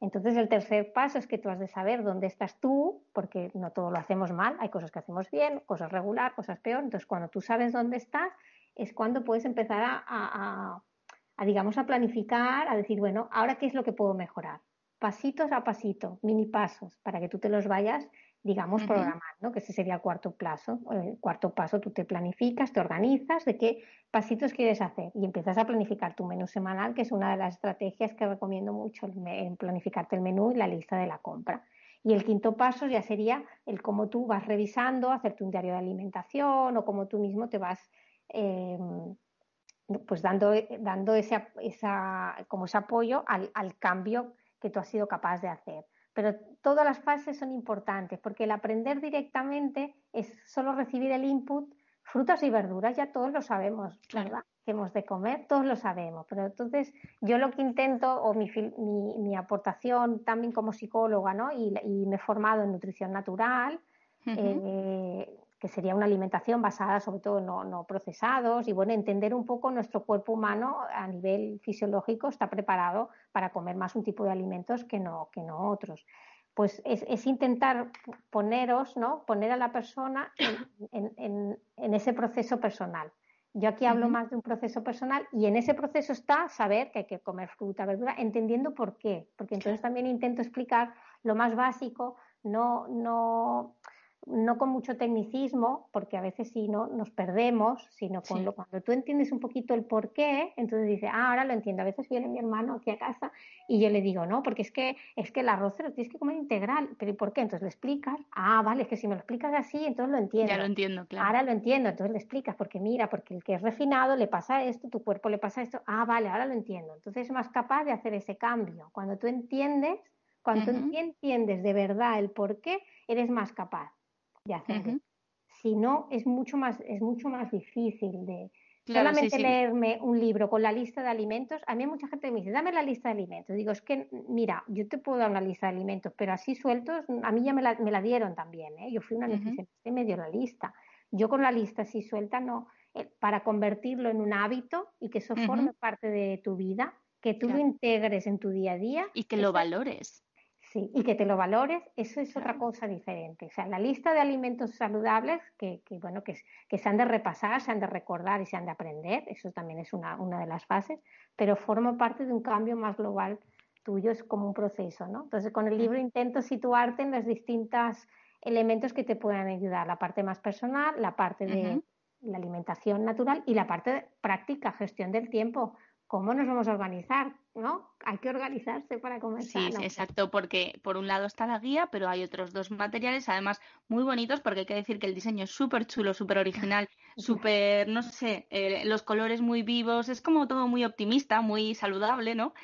Entonces el tercer paso es que tú has de saber dónde estás tú, porque no todo lo hacemos mal, hay cosas que hacemos bien, cosas regular, cosas peor. Entonces cuando tú sabes dónde estás es cuando puedes empezar a, a, a digamos, a planificar, a decir, bueno, ahora qué es lo que puedo mejorar. Pasitos a pasito, mini pasos, para que tú te los vayas digamos, programar, ¿no? Que ese sería el cuarto plazo. El cuarto paso, tú te planificas, te organizas de qué pasitos quieres hacer y empiezas a planificar tu menú semanal, que es una de las estrategias que recomiendo mucho, en planificarte el menú y la lista de la compra. Y el quinto paso ya sería el cómo tú vas revisando, hacerte un diario de alimentación o cómo tú mismo te vas em, pues dando, dando ese, esa, como ese apoyo al, al cambio que tú has sido capaz de hacer. Pero todas las fases son importantes porque el aprender directamente es solo recibir el input. Frutas y verduras ya todos lo sabemos, ¿verdad? Que hemos de comer, todos lo sabemos. Pero entonces yo lo que intento, o mi, mi, aportación también como psicóloga, ¿no? Y, me he formado en nutrición natural, que sería una alimentación basada sobre todo en no, procesados y bueno, entender un poco nuestro cuerpo humano a nivel fisiológico está preparado para comer más un tipo de alimentos que no, que no otros. Pues es, intentar poneros, ¿no? Poner a la persona en, ese proceso personal. Yo aquí hablo más de un proceso personal y en ese proceso está saber que hay que comer fruta, verdura, entendiendo por qué. Porque entonces también intento explicar lo más básico, no, no, no con mucho tecnicismo, porque a veces sí no nos perdemos, sino con lo, cuando tú entiendes un poquito el por qué, entonces dices, ah, ahora lo entiendo. A veces viene mi hermano aquí a casa y yo le digo, no, porque es que, es que el arroz lo tienes que comer integral. ¿Pero y por qué? Entonces le explicas, ah, vale, es que si me lo explicas así, entonces lo entiendo. Ya lo entiendo, claro. Ahora lo entiendo, entonces le explicas, porque mira, porque el que es refinado le pasa esto, tu cuerpo le pasa esto, ah, vale, ahora lo entiendo. Entonces es más capaz de hacer ese cambio. Cuando tú entiendes, cuando tú entiendes de verdad el por qué, eres más capaz de hacerlo. Si no, es mucho más, es mucho más difícil de, Solamente leerme un libro con la lista de alimentos, a mí mucha gente me dice, dame la lista de alimentos. Digo, es que, mira, yo te puedo dar una lista de alimentos, pero así sueltos, a mí ya me la, me la dieron también, ¿eh? Yo fui una nutricionista y me dio la lista. Yo con la lista así suelta, no, eh, para convertirlo en un hábito y que eso forme parte de tu vida, que tú lo integres en tu día a día. Y que lo valores. Sí, y que te lo valores, eso es otra cosa diferente. O sea, la lista de alimentos saludables que, que bueno, que, que, se han de repasar, se han de recordar y se han de aprender, eso también es una, una de las fases, pero forma parte de un cambio más global tuyo, es como un proceso, ¿no? Entonces, con el libro intento situarte en los distintos elementos que te puedan ayudar, la parte más personal, la parte de la alimentación natural y la parte de práctica, gestión del tiempo, cómo nos vamos a organizar, ¿no? Hay que organizarse para comer sí, Sí, exacto, porque por un lado está la guía, pero hay otros dos materiales, además muy bonitos, porque hay que decir que el diseño es súper chulo, súper original, súper, no sé, eh, los colores muy vivos, es como todo muy optimista, muy saludable, ¿no?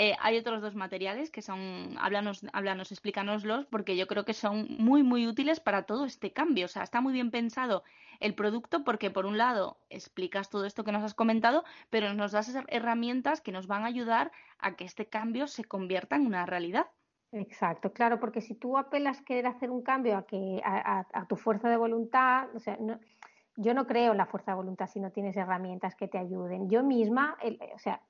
Eh, hay otros dos materiales que son, háblanos, háblanos, explícanoslos, porque yo creo que son muy, muy útiles para todo este cambio. O sea, está muy bien pensado el producto porque por un lado explicas todo esto que nos has comentado, pero nos das herramientas que nos van a ayudar a que este cambio se convierta en una realidad. Exacto, claro, porque si tú apelas querer hacer un cambio a que a, tu fuerza de voluntad, o sea, yo no creo en la fuerza de voluntad si no tienes herramientas que te ayuden. Yo misma, o sea,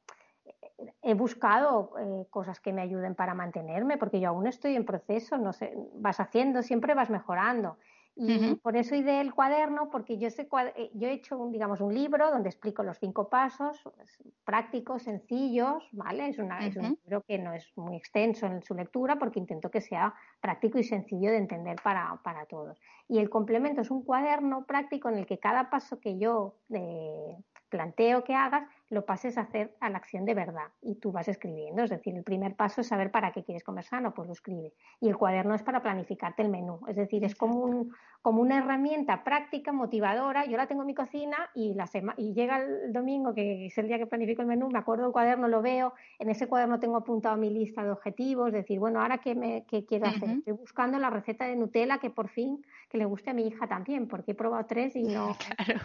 he buscado eh, cosas que me ayuden para mantenerme, porque yo aún estoy en proceso, no sé, vas haciendo, siempre vas mejorando. Y por eso ideé el cuaderno, porque yo, eh, yo he hecho un, digamos, un libro donde explico los cinco pasos pues, prácticos, sencillos, ¿vale? Es, una, es un libro que no es muy extenso en su lectura porque intento que sea práctico y sencillo de entender para, para todos. Y el complemento es un cuaderno práctico en el que cada paso que yo eh, planteo que hagas lo pases a hacer a la acción de verdad y tú vas escribiendo. Es decir, el primer paso es saber para qué quieres comer sano, pues lo escribe. Y el cuaderno es para planificarte el menú. Es decir, es como, un, como una herramienta práctica, motivadora. Yo la tengo en mi cocina y, la y llega el domingo, que es el día que planifico el menú, me acuerdo del cuaderno, lo veo. En ese cuaderno tengo apuntado mi lista de objetivos. Decir, bueno, ahora qué, me, qué quiero hacer. Estoy buscando la receta de Nutella que por fin que le guste a mi hija también, porque he probado tres y no.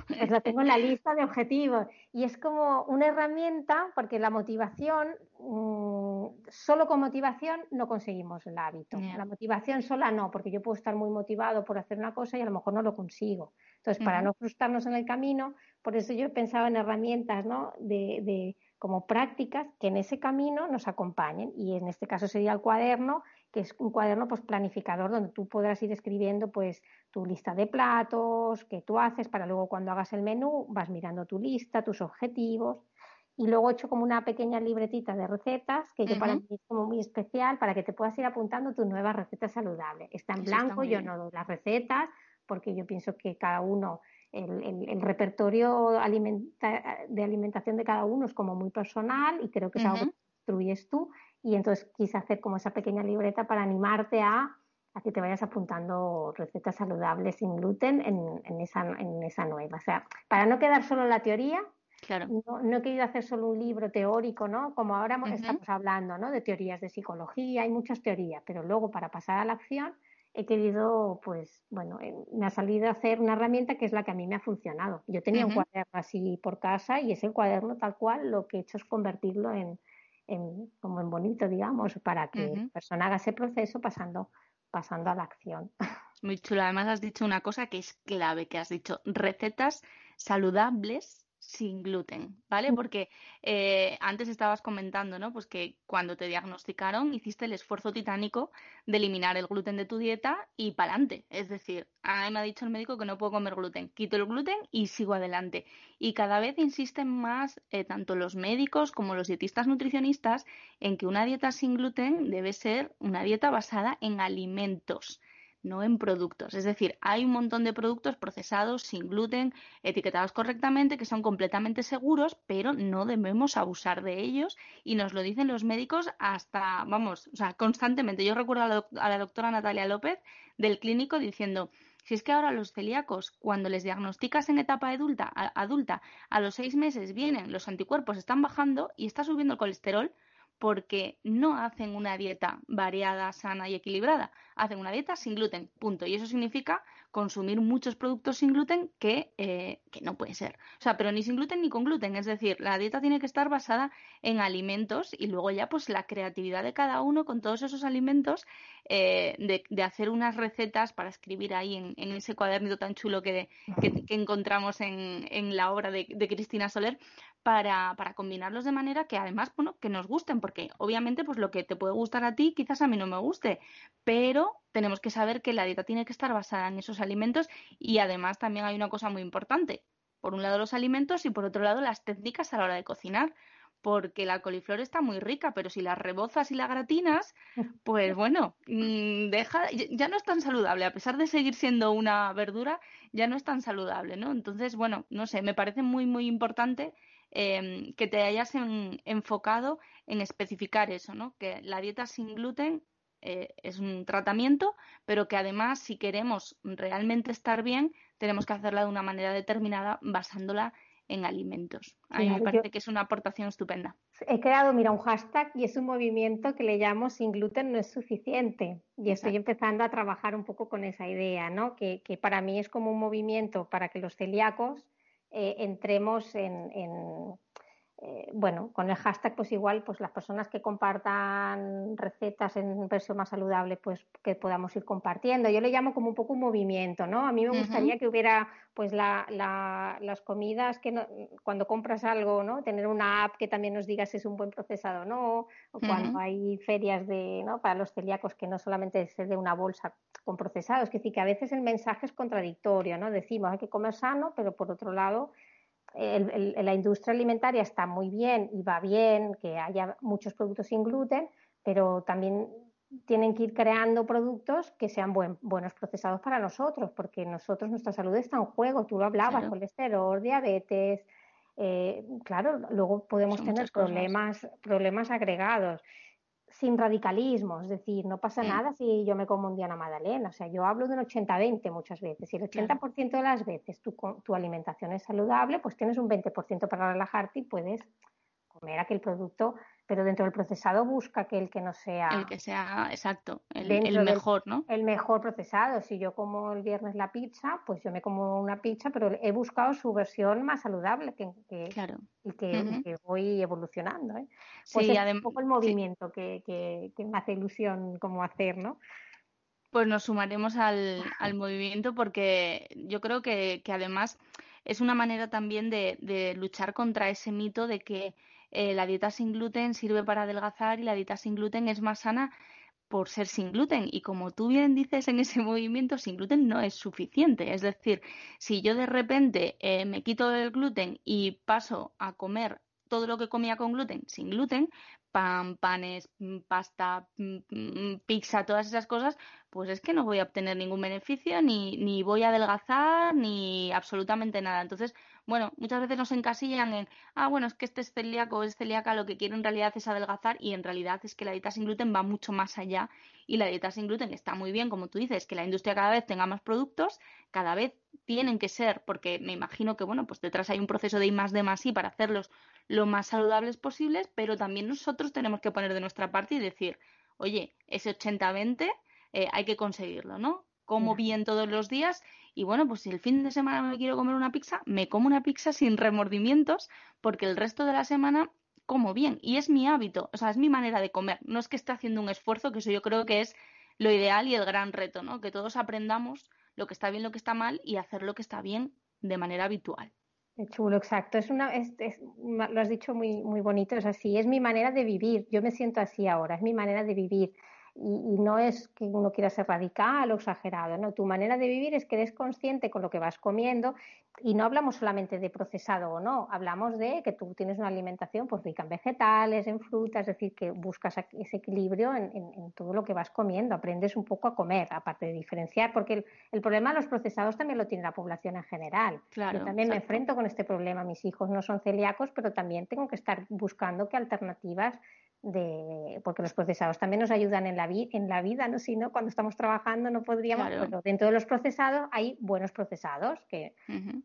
Pues la tengo en la lista de objetivos. Y es como una herramienta, porque la motivación, mm, solo con motivación no conseguimos el hábito. La motivación sola no, porque yo puedo estar muy motivado por hacer una cosa y a lo mejor no lo consigo. Entonces, para no frustrarnos en el camino, por eso yo he pensado en herramientas ¿no? de, de, como prácticas que en ese camino nos acompañen. Y en este caso sería el cuaderno, que es un cuaderno pues planificador donde tú podrás ir escribiendo pues tu lista de platos que tú haces para luego cuando hagas el menú vas mirando tu lista, tus objetivos y luego he hecho como una pequeña libretita de recetas que yo para mí es como muy especial para que te puedas ir apuntando tus nuevas recetas saludables. Está en blanco, yo no doy las recetas porque yo pienso que cada uno el, repertorio de alimentación de cada uno es como muy personal y creo que es algo que construyes tú y entonces quise hacer como esa pequeña libreta para animarte a, a que te vayas apuntando recetas saludables sin gluten en, en, esa, en esa nueva. O sea, para no quedar solo en la teoría, Claro. No, he querido hacer solo un libro teórico, ¿no? Como ahora estamos hablando, ¿no? De teorías de psicología, hay muchas teorías, pero luego para pasar a la acción he querido, pues, bueno, eh, me ha salido a hacer una herramienta que es la que a mí me ha funcionado. Yo tenía un cuaderno así por casa y ese cuaderno tal cual lo que he hecho es convertirlo en, como en bonito, digamos, para que la persona haga ese proceso pasando, pasando a la acción. Muy chulo. Además has dicho una cosa que es clave, que has dicho recetas saludables sin gluten, ¿vale? Mm. Porque eh, antes estabas comentando, ¿no? Pues que cuando te diagnosticaron hiciste el esfuerzo titánico de eliminar el gluten de tu dieta y para adelante. Es decir, a mí me ha dicho el médico que no puedo comer gluten. Quito el gluten y sigo adelante. Y cada vez insisten más, eh, tanto los médicos como los dietistas nutricionistas, en que una dieta sin gluten debe ser una dieta basada en alimentos no en productos. Es decir, hay un montón de productos procesados sin gluten, etiquetados correctamente, que son completamente seguros, pero no debemos abusar de ellos y nos lo dicen los médicos hasta, vamos, o sea, constantemente. Yo recuerdo a la, doctora Natalia López del clínico diciendo, si es que ahora los celíacos, cuando les diagnosticas en etapa adulta, adulta, a los seis meses vienen, los anticuerpos están bajando y está subiendo el colesterol, porque no hacen una dieta variada, sana y equilibrada. Hacen una dieta sin gluten, punto. Y eso significa consumir muchos productos sin gluten que, eh, que, no puede ser. O sea, pero ni sin gluten ni con gluten. Es decir, la dieta tiene que estar basada en alimentos y luego ya pues la creatividad de cada uno con todos esos alimentos, eh, de, hacer unas recetas para escribir ahí en, ese cuadernito tan chulo que, que, encontramos en, en, la obra de, de Cristina Soler, para, para, combinarlos de manera que además, bueno, que nos gusten, porque obviamente pues lo que te puede gustar a ti quizás a mí no me guste, pero tenemos que saber que la dieta tiene que estar basada en esos alimentos y además también hay una cosa muy importante, por un lado los alimentos y por otro lado las técnicas a la hora de cocinar, porque la coliflor está muy rica, pero si la rebozas y la gratinas, pues bueno, mm, deja, ya no es tan saludable, a pesar de seguir siendo una verdura, ya no es tan saludable, ¿no? Entonces, bueno, no sé, me parece muy, muy importante Em, que te hayas enfocado en especificar eso, ¿no? Que la dieta sin gluten eh, es un tratamiento, pero que además, si queremos realmente estar bien, tenemos que hacerla de una manera determinada basándola en alimentos. A mí me parece que es una aportación estupenda. He creado, mira, un hashtag y es un movimiento que le llamo sin gluten no es suficiente. Y estoy empezando a trabajar un poco con esa idea, ¿no? Que, que para mí es como un movimiento para que los celíacos eh, entremos en, eh, bueno, con el hashtag, pues igual, pues las personas que compartan recetas en versión más saludable, pues que podamos ir compartiendo. Yo le llamo como un poco un movimiento, ¿no? A mí me gustaría que hubiera, pues, la, las comidas que cuando compras algo, ¿no? Tener una app que también nos diga si es un buen procesado o no, o cuando hay ferias de, ¿no? Para los celíacos que no solamente es de una bolsa con procesados, es decir, que a veces el mensaje es contradictorio, ¿no? Decimos hay que comer sano, pero por otro lado la industria alimentaria está muy bien y va bien que haya muchos productos sin gluten, pero también tienen que ir creando productos que sean buenos procesados para nosotros, porque nosotros, nuestra salud está en juego. Tú lo hablabas, colesterol, diabetes. Eh, claro, luego podemos tener problemas, problemas agregados sin radicalismo, es decir, no pasa mm. nada si yo me como un día una magdalena, o sea, yo hablo de un 80-20 muchas veces, y el 80% de las veces tu, tu alimentación es saludable, pues tienes un 20% para relajarte y puedes comer aquel producto pero dentro del procesado busca aquel que no sea... El que sea, exacto, el, mejor, ¿no? El mejor procesado. Si yo como el viernes la pizza, pues yo me como una pizza, pero he buscado su versión más saludable que, claro. y, que, voy evolucionando. ¿eh? Pues sí, es un poco el movimiento que, que, me hace ilusión como hacer, ¿no? Pues nos sumaremos al, al movimiento porque yo creo que, además es una manera también de, de luchar contra ese mito de que eh, la dieta sin gluten sirve para adelgazar y la dieta sin gluten es más sana por ser sin gluten. Y como tú bien dices en ese movimiento, sin gluten no es suficiente. Es decir, si yo de repente eh, me quito el gluten y paso a comer todo lo que comía con gluten sin gluten, pan, panes, mm, pasta, mm, mm, pizza, todas esas cosas, pues es que no voy a obtener ningún beneficio, ni, ni voy a adelgazar, ni absolutamente nada. Entonces, bueno, muchas veces nos encasillan en, ah, bueno, es que este es celíaco o es celíaca, lo que quiere en realidad es adelgazar y en realidad es que la dieta sin gluten va mucho más allá y la dieta sin gluten está muy bien, como tú dices, que la industria cada vez tenga más productos, cada vez tienen que ser, porque me imagino que, bueno, pues detrás hay un proceso de I más de más I para hacerlos lo más saludables posibles, pero también nosotros tenemos que poner de nuestra parte y decir, oye, ese 80-20 eh, hay que conseguirlo, ¿no? Como bien todos los días y bueno, pues si el fin de semana me quiero comer una pizza, me como una pizza sin remordimientos porque el resto de la semana como bien y es mi hábito, o sea, es mi manera de comer. No es que esté haciendo un esfuerzo, que eso yo creo que es lo ideal y el gran reto, ¿no? Que todos aprendamos lo que está bien, lo que está mal y hacer lo que está bien de manera habitual. chulo, exacto. Es una, es, lo has dicho muy, muy bonito, es así, es mi manera de vivir. Yo me siento así ahora, es mi manera de vivir. Y, no es que uno quiera ser radical o exagerado, ¿no? Tu manera de vivir es que eres consciente con lo que vas comiendo y no hablamos solamente de procesado o no, hablamos de que tú tienes una alimentación pues rica en vegetales, en frutas, es decir, que buscas ese equilibrio en, todo lo que vas comiendo, aprendes un poco a comer, aparte de diferenciar, porque el, problema de los procesados también lo tiene la población en general. Yo también me enfrento con este problema, mis hijos no son celíacos, pero también tengo que estar buscando qué alternativas de, porque los procesados también nos ayudan en la, en la vida, ¿no? Si no, cuando estamos trabajando no podríamos, pero dentro de los procesados hay buenos procesados que,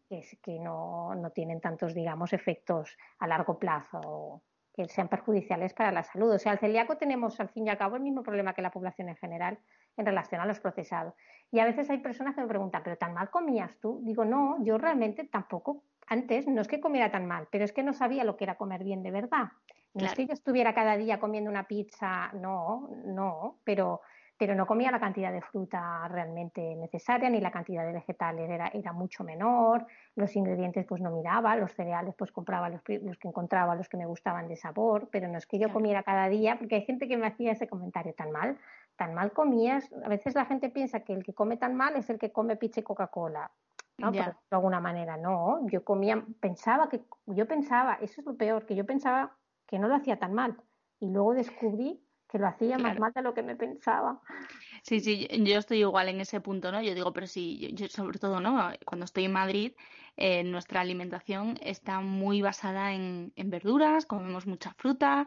que, no, no, tienen tantos, digamos, efectos a largo plazo que sean perjudiciales para la salud. O sea, el celíaco tenemos al fin y al cabo el mismo problema que la población en general en relación a los procesados. Y a veces hay personas que me preguntan, ¿pero tan mal comías tú? Digo, no, yo realmente tampoco, antes no es que comiera tan mal, pero es que no sabía lo que era comer bien de verdad. No es que yo estuviera cada día comiendo una pizza, no, no, pero, pero no comía la cantidad de fruta realmente necesaria, ni la cantidad de vegetales era, era mucho menor, los ingredientes pues no miraba, los cereales pues compraba los, que encontraba, los que me gustaban de sabor, pero no es que yo comiera cada día, porque hay gente que me hacía ese comentario tan mal, tan mal comías, a veces la gente piensa que el que come tan mal es el que come pizza y Coca-Cola. ¿no? de alguna manera, no. Yo comía, pensaba que, yo pensaba, eso es lo peor, que yo pensaba que no lo hacía tan mal. Y luego descubrí que lo hacía más mal de lo que me pensaba. Sí, sí, yo estoy igual en ese punto, ¿no? Yo digo, pero sí, yo, sobre todo, ¿no? Cuando estoy en Madrid, eh, nuestra alimentación está muy basada en, en, verduras, comemos mucha fruta,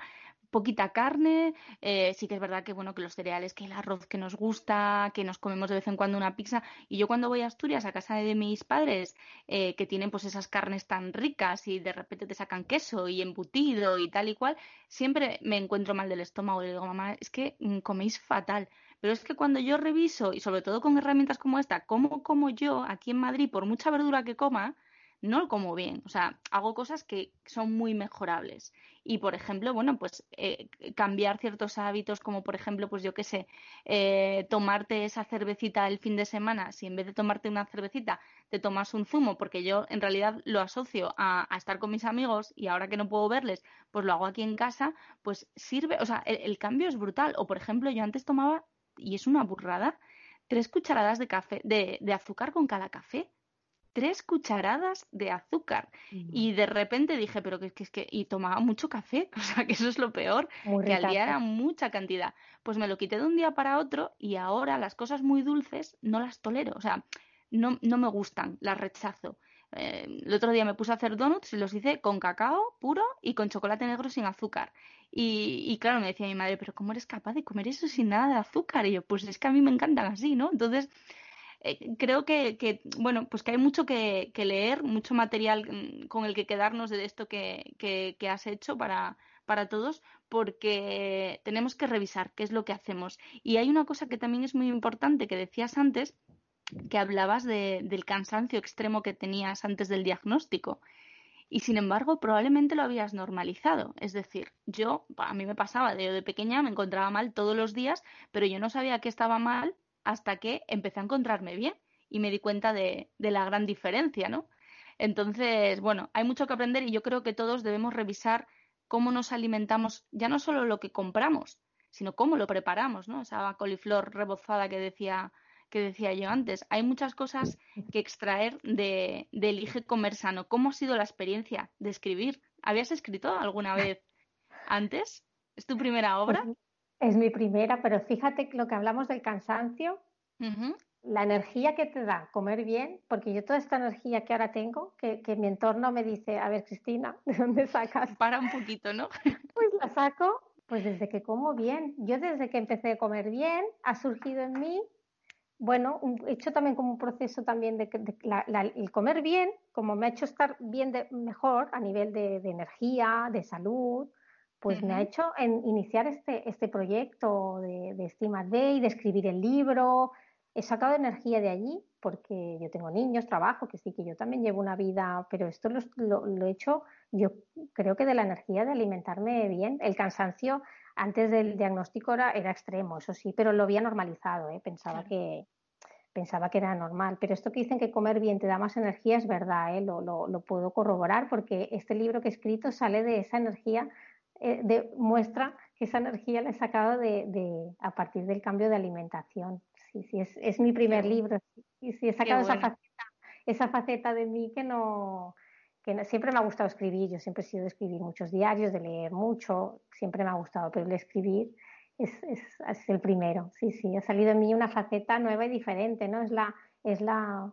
poquita carne, eh, sí que es verdad que bueno que los cereales, que el arroz que nos gusta, que nos comemos de vez en cuando una pizza. Y yo cuando voy a Asturias, a casa de mis padres, eh, que tienen pues esas carnes tan ricas y de repente te sacan queso y embutido y tal y cual, siempre me encuentro mal del estómago y digo, mamá, es que mm, coméis fatal. Pero es que cuando yo reviso, y sobre todo con herramientas como esta, cómo como yo aquí en Madrid, por mucha verdura que coma, no lo como bien. O sea, hago cosas que son muy mejorables. Y, por ejemplo, bueno, pues eh, cambiar ciertos hábitos, como por ejemplo, pues yo qué sé, eh, tomarte esa cervecita el fin de semana, si en vez de tomarte una cervecita te tomas un zumo, porque yo en realidad lo asocio a, estar con mis amigos y ahora que no puedo verles, pues lo hago aquí en casa, pues sirve, o sea, el cambio es brutal. O, por ejemplo, yo antes tomaba, y es una burrada, tres cucharadas de café, de, de azúcar con cada café tres cucharadas de azúcar. Y de repente dije, pero que es que, y tomaba mucho café, o sea, que eso es lo peor, que al día era mucha cantidad. Pues me lo quité de un día para otro y ahora las cosas muy dulces no las tolero, o sea, no, no me gustan, las rechazo. Eh, el otro día me puse a hacer donuts y los hice con cacao puro y con chocolate negro sin azúcar. Y, y, claro, me decía mi madre, pero ¿cómo eres capaz de comer eso sin nada de azúcar? Y yo, pues es que a mí me encantan así, ¿no? Entonces, eh, creo que, bueno, pues que hay mucho que, leer, mucho material mm, con el que quedarnos de esto que, que, has hecho para, para todos, porque tenemos que revisar qué es lo que hacemos. Y hay una cosa que también es muy importante que decías antes, que hablabas de, del cansancio extremo que tenías antes del diagnóstico. Y sin embargo, probablemente lo habías normalizado. Es decir, yo, a mí me pasaba de, de pequeña, me encontraba mal todos los días, pero yo no sabía que estaba mal hasta que empecé a encontrarme bien y me di cuenta de, la gran diferencia, ¿no? Entonces, bueno, hay mucho que aprender y yo creo que todos debemos revisar cómo nos alimentamos, ya no solo lo que compramos, sino cómo lo preparamos, ¿no? Esa coliflor rebozada que decía, que decía yo antes. Hay muchas cosas que extraer de, de Elige Comer Sano. ¿Cómo ha sido la experiencia de escribir? ¿Habías escrito alguna vez antes? ¿Es tu primera obra? Es mi primera, pero fíjate lo que hablamos del cansancio, la energía que te da comer bien, porque yo toda esta energía que ahora tengo, que, mi entorno me dice, a ver Cristina, ¿de dónde sacas? Para un poquito, ¿no? pues la saco, pues desde que como bien. Yo desde que empecé a comer bien, ha surgido en mí, bueno, he hecho también como un proceso también de, el comer bien, como me ha hecho estar bien de, mejor a nivel de energía, de salud, pues me ha hecho en iniciar este, este proyecto de, de Estima Day, de escribir el libro. He sacado energía de allí porque yo tengo niños, trabajo, que sí, que yo también llevo una vida, pero esto lo, lo, he hecho yo creo que de la energía de alimentarme bien. El cansancio antes del diagnóstico era, era extremo, eso sí, pero lo había normalizado, ¿eh? pensaba que pensaba que era normal. Pero esto que dicen que comer bien te da más energía es verdad, ¿eh? lo, lo, lo puedo corroborar porque este libro que he escrito sale de esa energía eh, demuestra esa energía la he sacado de, a partir del cambio de alimentación. Sí, sí, es, es mi primer libro. Sí, sí, he sacado esa, faceta, esa faceta de mí que no, que siempre me ha gustado escribir. Yo siempre he sido de escribir muchos diarios, de leer mucho, siempre me ha gustado, pero el escribir es, es, es el primero. Sí, sí, ha salido en mí una faceta nueva y diferente, ¿no? Es la, es la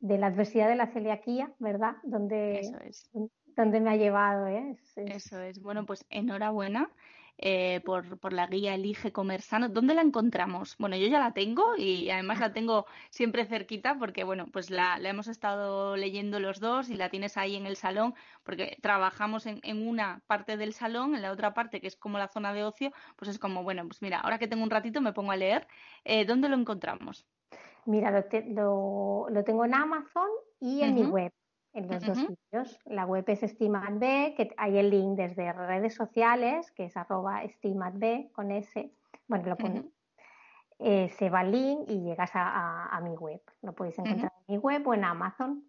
de la adversidad de la celiaquía, ¿verdad? Donde, Eso es. Donde me ha llevado, ¿eh? Eso es. Bueno, pues enhorabuena. Eh, por, por, la guía Elige Comer Sano. ¿Dónde la encontramos? Bueno, yo ya la tengo y además la tengo siempre cerquita porque, bueno, pues la, la hemos estado leyendo los dos y la tienes ahí en el salón porque trabajamos en, en, una parte del salón, en la otra parte que es como la zona de ocio, pues es como, bueno, pues mira, ahora que tengo un ratito me pongo a leer. Eh, ¿Dónde lo encontramos? Mira, lo, te, lo, lo, tengo en Amazon y en uh -huh. mi web, en los uh -huh. dos sitios. La web es StimatB, que hay el link desde redes sociales, que es arroba StimatB con S. Bueno, lo pone, uh -huh. eh, se va al link y llegas a, a, a mi web. Lo podéis encontrar en mi web o en Amazon.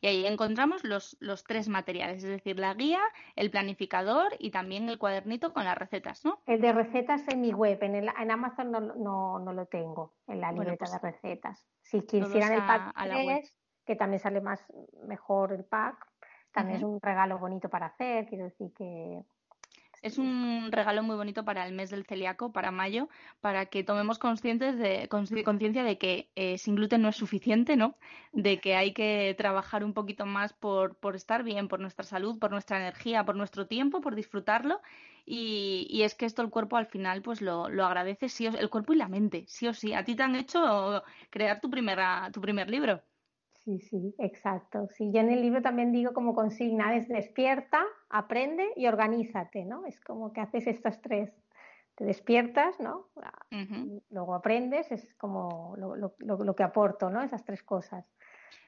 Y ahí encontramos los, los, tres materiales, es decir, la guía, el planificador y también el cuadernito con las recetas, ¿no? El de recetas en mi web, en, el, en Amazon no, no, no, lo tengo, en la libreta bueno, pues, de recetas. Si quisieran el pack 3, que también sale más mejor el pack, también uh -huh. es un regalo bonito para hacer, quiero decir que es un regalo muy bonito para el mes del celíaco, para mayo, para que tomemos conscientes de conciencia de que eh, sin gluten no es suficiente, ¿no? De que hay que trabajar un poquito más por, por estar bien, por nuestra salud, por nuestra energía, por nuestro tiempo, por disfrutarlo. Y, y es que esto el cuerpo al final pues lo, lo agradece, sí o, el cuerpo y la mente, sí o sí. A ti te han hecho crear tu, primera, tu primer libro. Sí, sí, exacto. Sí, yo en el libro también digo como consigna es despierta, aprende y organízate, ¿no? Es como que haces estas tres. Te despiertas, ¿no? Uh -huh. Luego aprendes, es como lo, lo, lo, que aporto, ¿no? Esas tres cosas.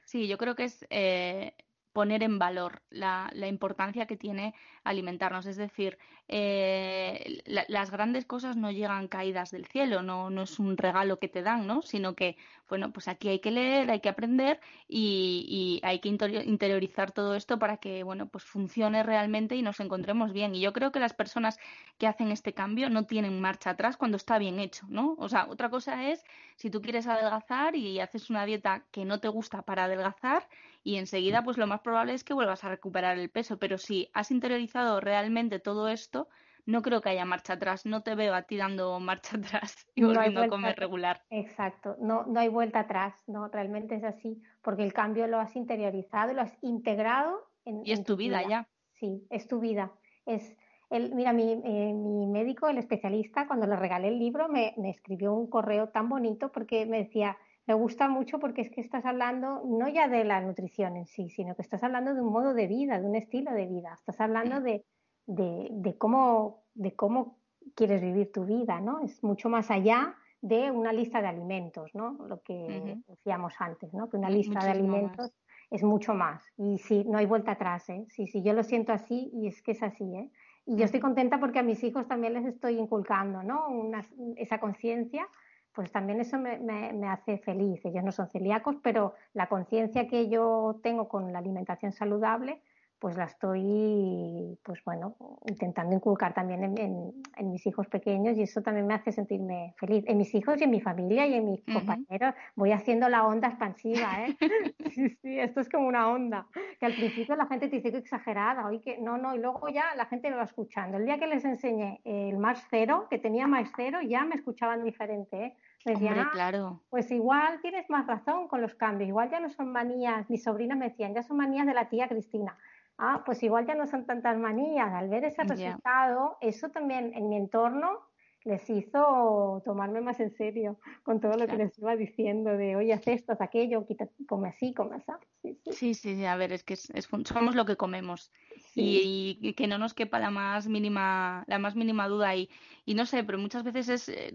Sí, yo creo que es eh, poner en valor la, la, importancia que tiene alimentarnos. Es decir, eh, la, las grandes cosas no llegan caídas del cielo, no, no es un regalo que te dan, ¿no? Sino que, bueno, pues aquí hay que leer, hay que aprender y, hay que interiorizar todo esto para que, bueno, pues funcione realmente y nos encontremos bien. Y yo creo que las personas que hacen este cambio no tienen marcha atrás cuando está bien hecho, ¿no? O sea, otra cosa es si tú quieres adelgazar y haces una dieta que no te gusta para adelgazar y enseguida, pues lo más probable es que vuelvas a recuperar el peso. Pero si has interiorizado realmente todo esto, no creo que haya marcha atrás. No te veo a ti dando marcha atrás y volviendo no a comer regular. Exacto, no, no hay vuelta atrás, ¿no? Realmente es así, porque el cambio lo has interiorizado, lo has integrado en. Y es en tu vida, vida, ya. Sí, es tu vida. Es. El, mira, mi, eh, mi médico, el especialista, cuando le regalé el libro, me, me escribió un correo tan bonito porque me decía, me gusta mucho porque es que estás hablando no ya de la nutrición en sí, sino que estás hablando de un modo de vida, de un estilo de vida. Estás hablando de, de, de cómo, de cómo quieres vivir tu vida, ¿no? Es mucho más allá de una lista de alimentos, ¿no? Lo que uh -huh. decíamos antes, ¿no? Que una lista Muchísimo de alimentos más. es mucho más. Y sí, no hay vuelta atrás, ¿eh? Sí, sí, yo lo siento así y es que es así, ¿eh? Y yo estoy contenta porque a mis hijos también les estoy inculcando, ¿no? Una, esa conciencia pues también eso me, me, me, hace feliz. Ellos no son celíacos, pero la conciencia que yo tengo con la alimentación saludable, pues la estoy, pues bueno, intentando inculcar también en, en, en, mis hijos pequeños y eso también me hace sentirme feliz. En mis hijos y en mi familia y en mis uh -huh. compañeros voy haciendo la onda expansiva, ¿eh? sí, sí, esto es como una onda. Que al principio la gente te dice que exagerada, hoy que no, no, y luego ya la gente lo va escuchando. El día que les enseñé el más cero, que tenía más cero, ya me escuchaban diferente, ¿eh? Me decían, Hombre, claro. ah, pues igual tienes más razón con los cambios, igual ya no son manías, mis sobrinas me decían, ya son manías de la tía Cristina ah, pues igual ya no son tantas manías. Al ver ese resultado, yeah. eso también en mi entorno les hizo tomarme más en serio con todo lo claro. que les iba diciendo de, oye, haz esto, haz aquello, quita, come así, come así. Sí, sí, sí, sí a ver, es que es, es, somos lo que comemos sí. y, y, que no nos quepa la más mínima, la más mínima duda y, y no sé, pero muchas veces es eh,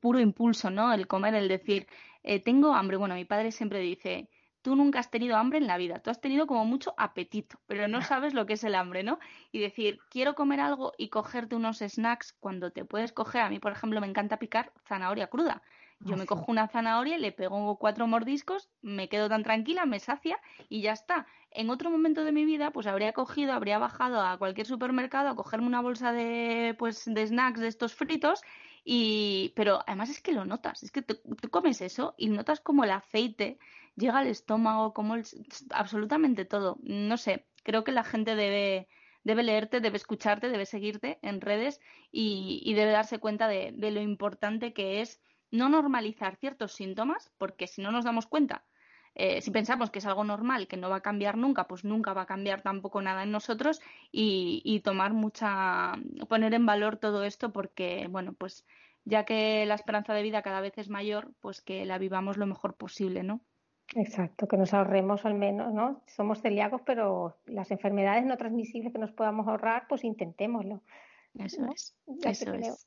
puro impulso, ¿no? El comer, el decir, eh, tengo hambre. Bueno, mi padre siempre dice, tú nunca has tenido hambre en la vida, tú has tenido como mucho apetito, pero no sabes lo que es el hambre, ¿no? Y decir, quiero comer algo y cogerte unos snacks cuando te puedes coger, a mí por ejemplo me encanta picar zanahoria cruda Yo me cojo una zanahoria, le pego cuatro mordiscos, me quedo tan tranquila, me sacia y ya está. En otro momento de mi vida, pues habría cogido, habría bajado a cualquier supermercado a cogerme una bolsa de, pues, de snacks de estos fritos y, pero además es que lo notas, es que tú comes eso y notas como el aceite llega al estómago, como absolutamente todo. No sé, creo que la gente debe, debe leerte, debe escucharte, debe seguirte en redes y, debe darse cuenta de, lo importante que es no normalizar ciertos síntomas, porque si no nos damos cuenta, eh, si pensamos que es algo normal, que no va a cambiar nunca, pues nunca va a cambiar tampoco nada en nosotros y, y tomar mucha, poner en valor todo esto porque, bueno, pues ya que la esperanza de vida cada vez es mayor, pues que la vivamos lo mejor posible, ¿no? Exacto, que nos ahorremos al menos, ¿no? Somos celíacos, pero las enfermedades no transmisibles que nos podamos ahorrar, pues intentémoslo. Eso es, eso es.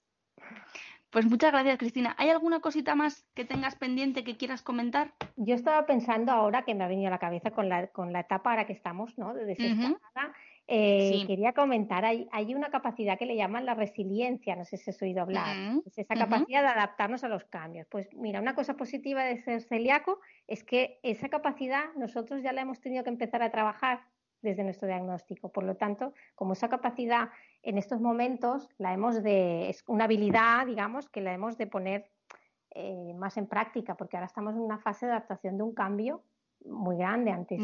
Pues muchas gracias, Cristina. ¿Hay alguna cosita más que tengas pendiente que quieras comentar? Yo estaba pensando ahora que me ha venido a la cabeza con la, con la etapa ahora que estamos, ¿no? De desesperada. Eh, quería comentar, hay, hay, una capacidad que le llaman la resiliencia, no sé si has oído hablar, es esa capacidad de adaptarnos a los cambios. Pues mira, una cosa positiva de ser celíaco es que esa capacidad nosotros ya la hemos tenido que empezar a trabajar desde nuestro diagnóstico. Por lo tanto, como esa capacidad en estos momentos la hemos de, es una habilidad, digamos, que la hemos de poner eh, más en práctica, porque ahora estamos en una fase de adaptación de un cambio muy grande ante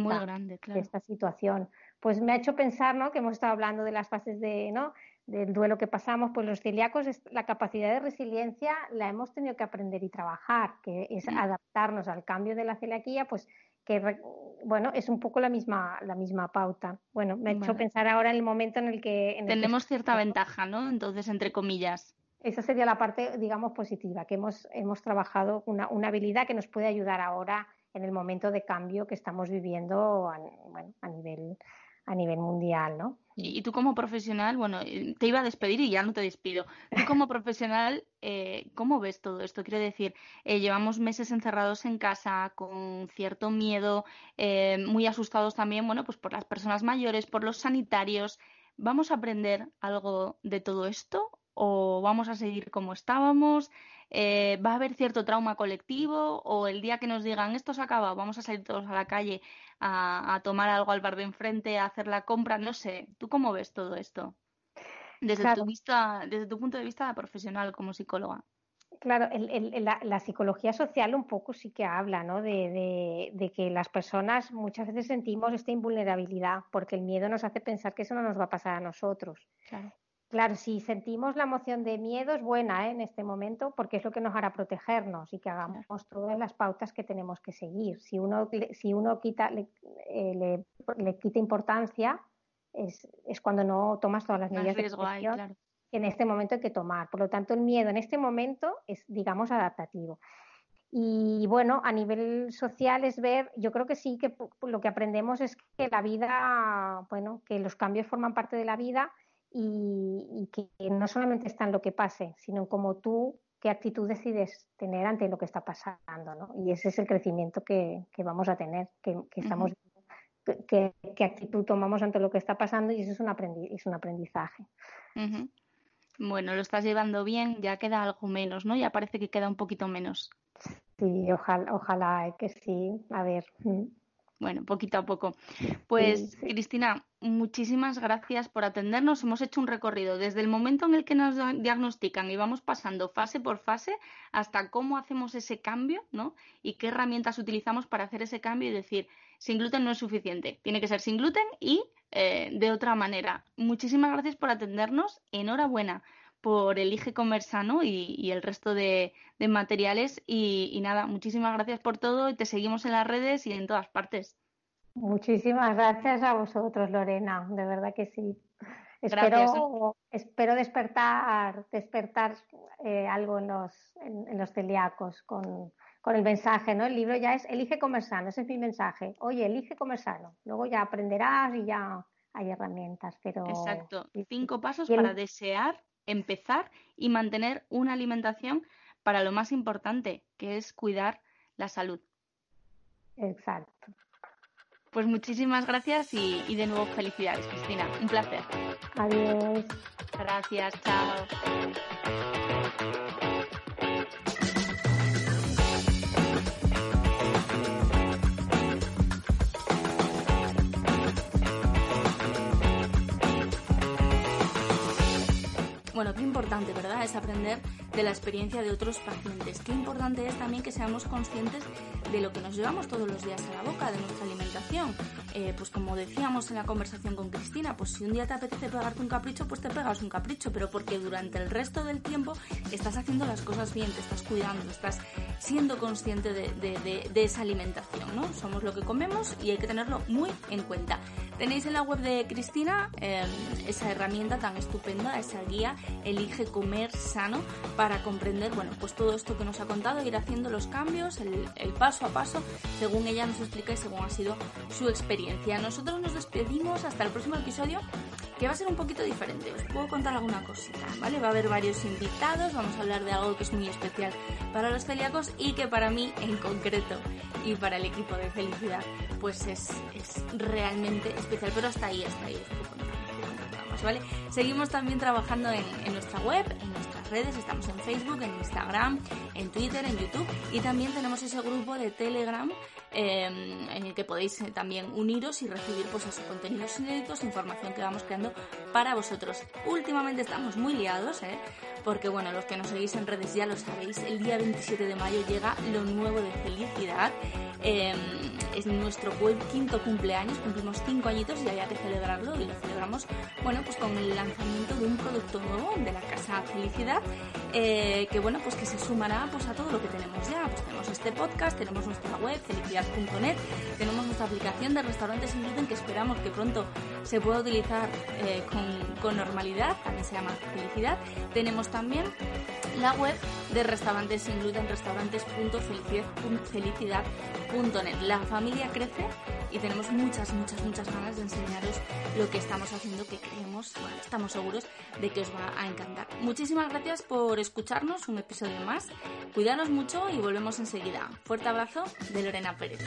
esta, situación. Pues me ha hecho pensar, ¿no? Que hemos estado hablando de las fases de, ¿no? del duelo que pasamos, pues los celíacos, la capacidad de resiliencia la hemos tenido que aprender y trabajar, que es mm. adaptarnos al cambio de la celiaquía, pues que bueno, es un poco la misma, la misma pauta. Bueno, me ha hecho pensar ahora en el momento en el que... Tenemos cierta ventaja, ¿no? Entonces, entre comillas. Esa sería la parte, digamos, positiva, que hemos, hemos trabajado una, una habilidad que nos puede ayudar ahora en el momento de cambio que estamos viviendo a, bueno, a nivel a nivel mundial, ¿no? Y, tú como profesional, bueno, eh, te iba a despedir y ya no te despido. Tú como profesional, eh, ¿cómo ves todo esto? Quiero decir, eh, llevamos meses encerrados en casa con cierto miedo, muy asustados también, bueno, pues por las personas mayores, por los sanitarios. ¿Vamos a aprender algo de todo esto o vamos a seguir como estábamos? Eh, ¿Va a haber cierto trauma colectivo? ¿O el día que nos digan esto se acaba, vamos a salir todos a la calle a, tomar algo al bar de enfrente, a hacer la compra? No sé, ¿tú cómo ves todo esto? Desde, tu, vista, desde tu punto de vista profesional como psicóloga. Claro, la, psicología social un poco sí que habla, ¿no? De, de, que las personas muchas veces sentimos esta invulnerabilidad porque el miedo nos hace pensar que eso no nos va a pasar a nosotros. Claro. Claro, si sentimos la emoción de miedo es buena ¿eh? en este momento porque es lo que nos hará protegernos y que hagamos todas las pautas que tenemos que seguir. Si uno, si uno quita, le, eh, le, quita importancia, es, es, cuando no tomas todas las medidas de protección que en este momento hay que tomar. Por lo tanto, el miedo en este momento es, digamos, adaptativo. Y bueno, a nivel social es ver, yo creo que sí que lo que aprendemos es que la vida, bueno, que los cambios forman parte de la vida y, que no solamente está en lo que pase, sino en cómo tú, qué actitud decides tener ante lo que está pasando, ¿no? Y ese es el crecimiento que, vamos a tener, que, estamos qué, actitud tomamos ante lo que está pasando y eso es un, es un aprendizaje. Bueno, lo estás llevando bien, ya queda algo menos, ¿no? Ya parece que queda un poquito menos. Sí, ojalá, ojalá que sí. A ver. Bueno, poquito a poco. Pues, Cristina, muchísimas gracias por atendernos. Hemos hecho un recorrido desde el momento en el que nos diagnostican y vamos pasando fase por fase hasta cómo hacemos ese cambio, ¿no? Y qué herramientas utilizamos para hacer ese cambio y decir, sin gluten no es suficiente, tiene que ser sin gluten y eh, de otra manera. Muchísimas gracias por atendernos. Enhorabuena por Elige Comer Sano y, el resto de, materiales. Y, nada, muchísimas gracias por todo y te seguimos en las redes y en todas partes. Muchísimas gracias a vosotros, Lorena, de verdad que sí. Espero, espero despertar, despertar eh, algo en los, en, los celíacos con, con, el mensaje, ¿no? El libro ya es Elige comer sano, ese es mi mensaje. Oye, elige comer sano. Luego ya aprenderás y ya hay herramientas, pero... Exacto. Cinco pasos para desear empezar y mantener una alimentación para lo más importante, que es cuidar la salud. Exacto. Pues muchísimas gracias y, y de nuevo felicidades, Cristina. Un placer. Adiós. Gracias, chao. Importante, ¿verdad? Es aprender de la experiencia de otros pacientes. Qué importante es también que seamos conscientes de lo que nos llevamos todos los días a la boca, de nuestra alimentación. Eh, pues como decíamos en la conversación con Cristina, pues si un día te apetece pegarte un capricho, pues te pegas un capricho, pero porque durante el resto del tiempo estás haciendo las cosas bien, te estás cuidando, estás siendo consciente de, esa alimentación, ¿no? Somos lo que comemos y hay que tenerlo muy en cuenta. Tenéis en la web de Cristina em, esa herramienta tan estupenda, esa guía, elige comer sano para comprender, bueno, pues todo esto que nos ha contado, ir haciendo los cambios, el, el paso a paso, según ella nos explica y según ha sido su experiencia. Nosotros nos despedimos hasta el próximo episodio que va a ser un poquito diferente. Os puedo contar alguna cosita, ¿vale? Va a haber varios invitados, vamos a hablar de algo que es muy especial para los celíacos y que para mí en concreto y para el equipo de felicidad pues es, es realmente especial, pero hasta ahí, hasta ahí os ¿vale? Seguimos también trabajando en nuestra web, en nuestras redes, estamos en Facebook, en Instagram, en Twitter, en YouTube y también tenemos ese grupo de Telegram Em, en el que podéis eh, también uniros y recibir pues esos contenidos inéditos, información que vamos creando para vosotros. Últimamente estamos muy liados, ¿eh? Porque bueno, los que nos seguís en redes ya lo sabéis, el día 27 de mayo llega lo nuevo de felicidad. Em, es nuestro quinto cumpleaños, cumplimos cinco añitos y había que celebrarlo y lo celebramos, bueno, pues con el lanzamiento de un producto nuevo de la casa Felicidad, eh, que bueno, pues que se sumará pues a todo lo que tenemos ya. Pues tenemos este podcast, tenemos nuestra web, felicidad tenemos nuestra aplicación de restaurantes gluten que esperamos que pronto se pueda utilizar eh, con, normalidad, también se llama Felicidad. Tenemos también la web de restaurantes sin gluten, restaurantes.felicidad.net. La familia crece y tenemos muchas, muchas, muchas ganas de enseñaros lo que estamos haciendo, que creemos, bueno, estamos seguros de que os va a encantar. Muchísimas gracias por escucharnos, un episodio más. Cuidaros mucho y volvemos enseguida. Fuerte abrazo de Lorena Pérez.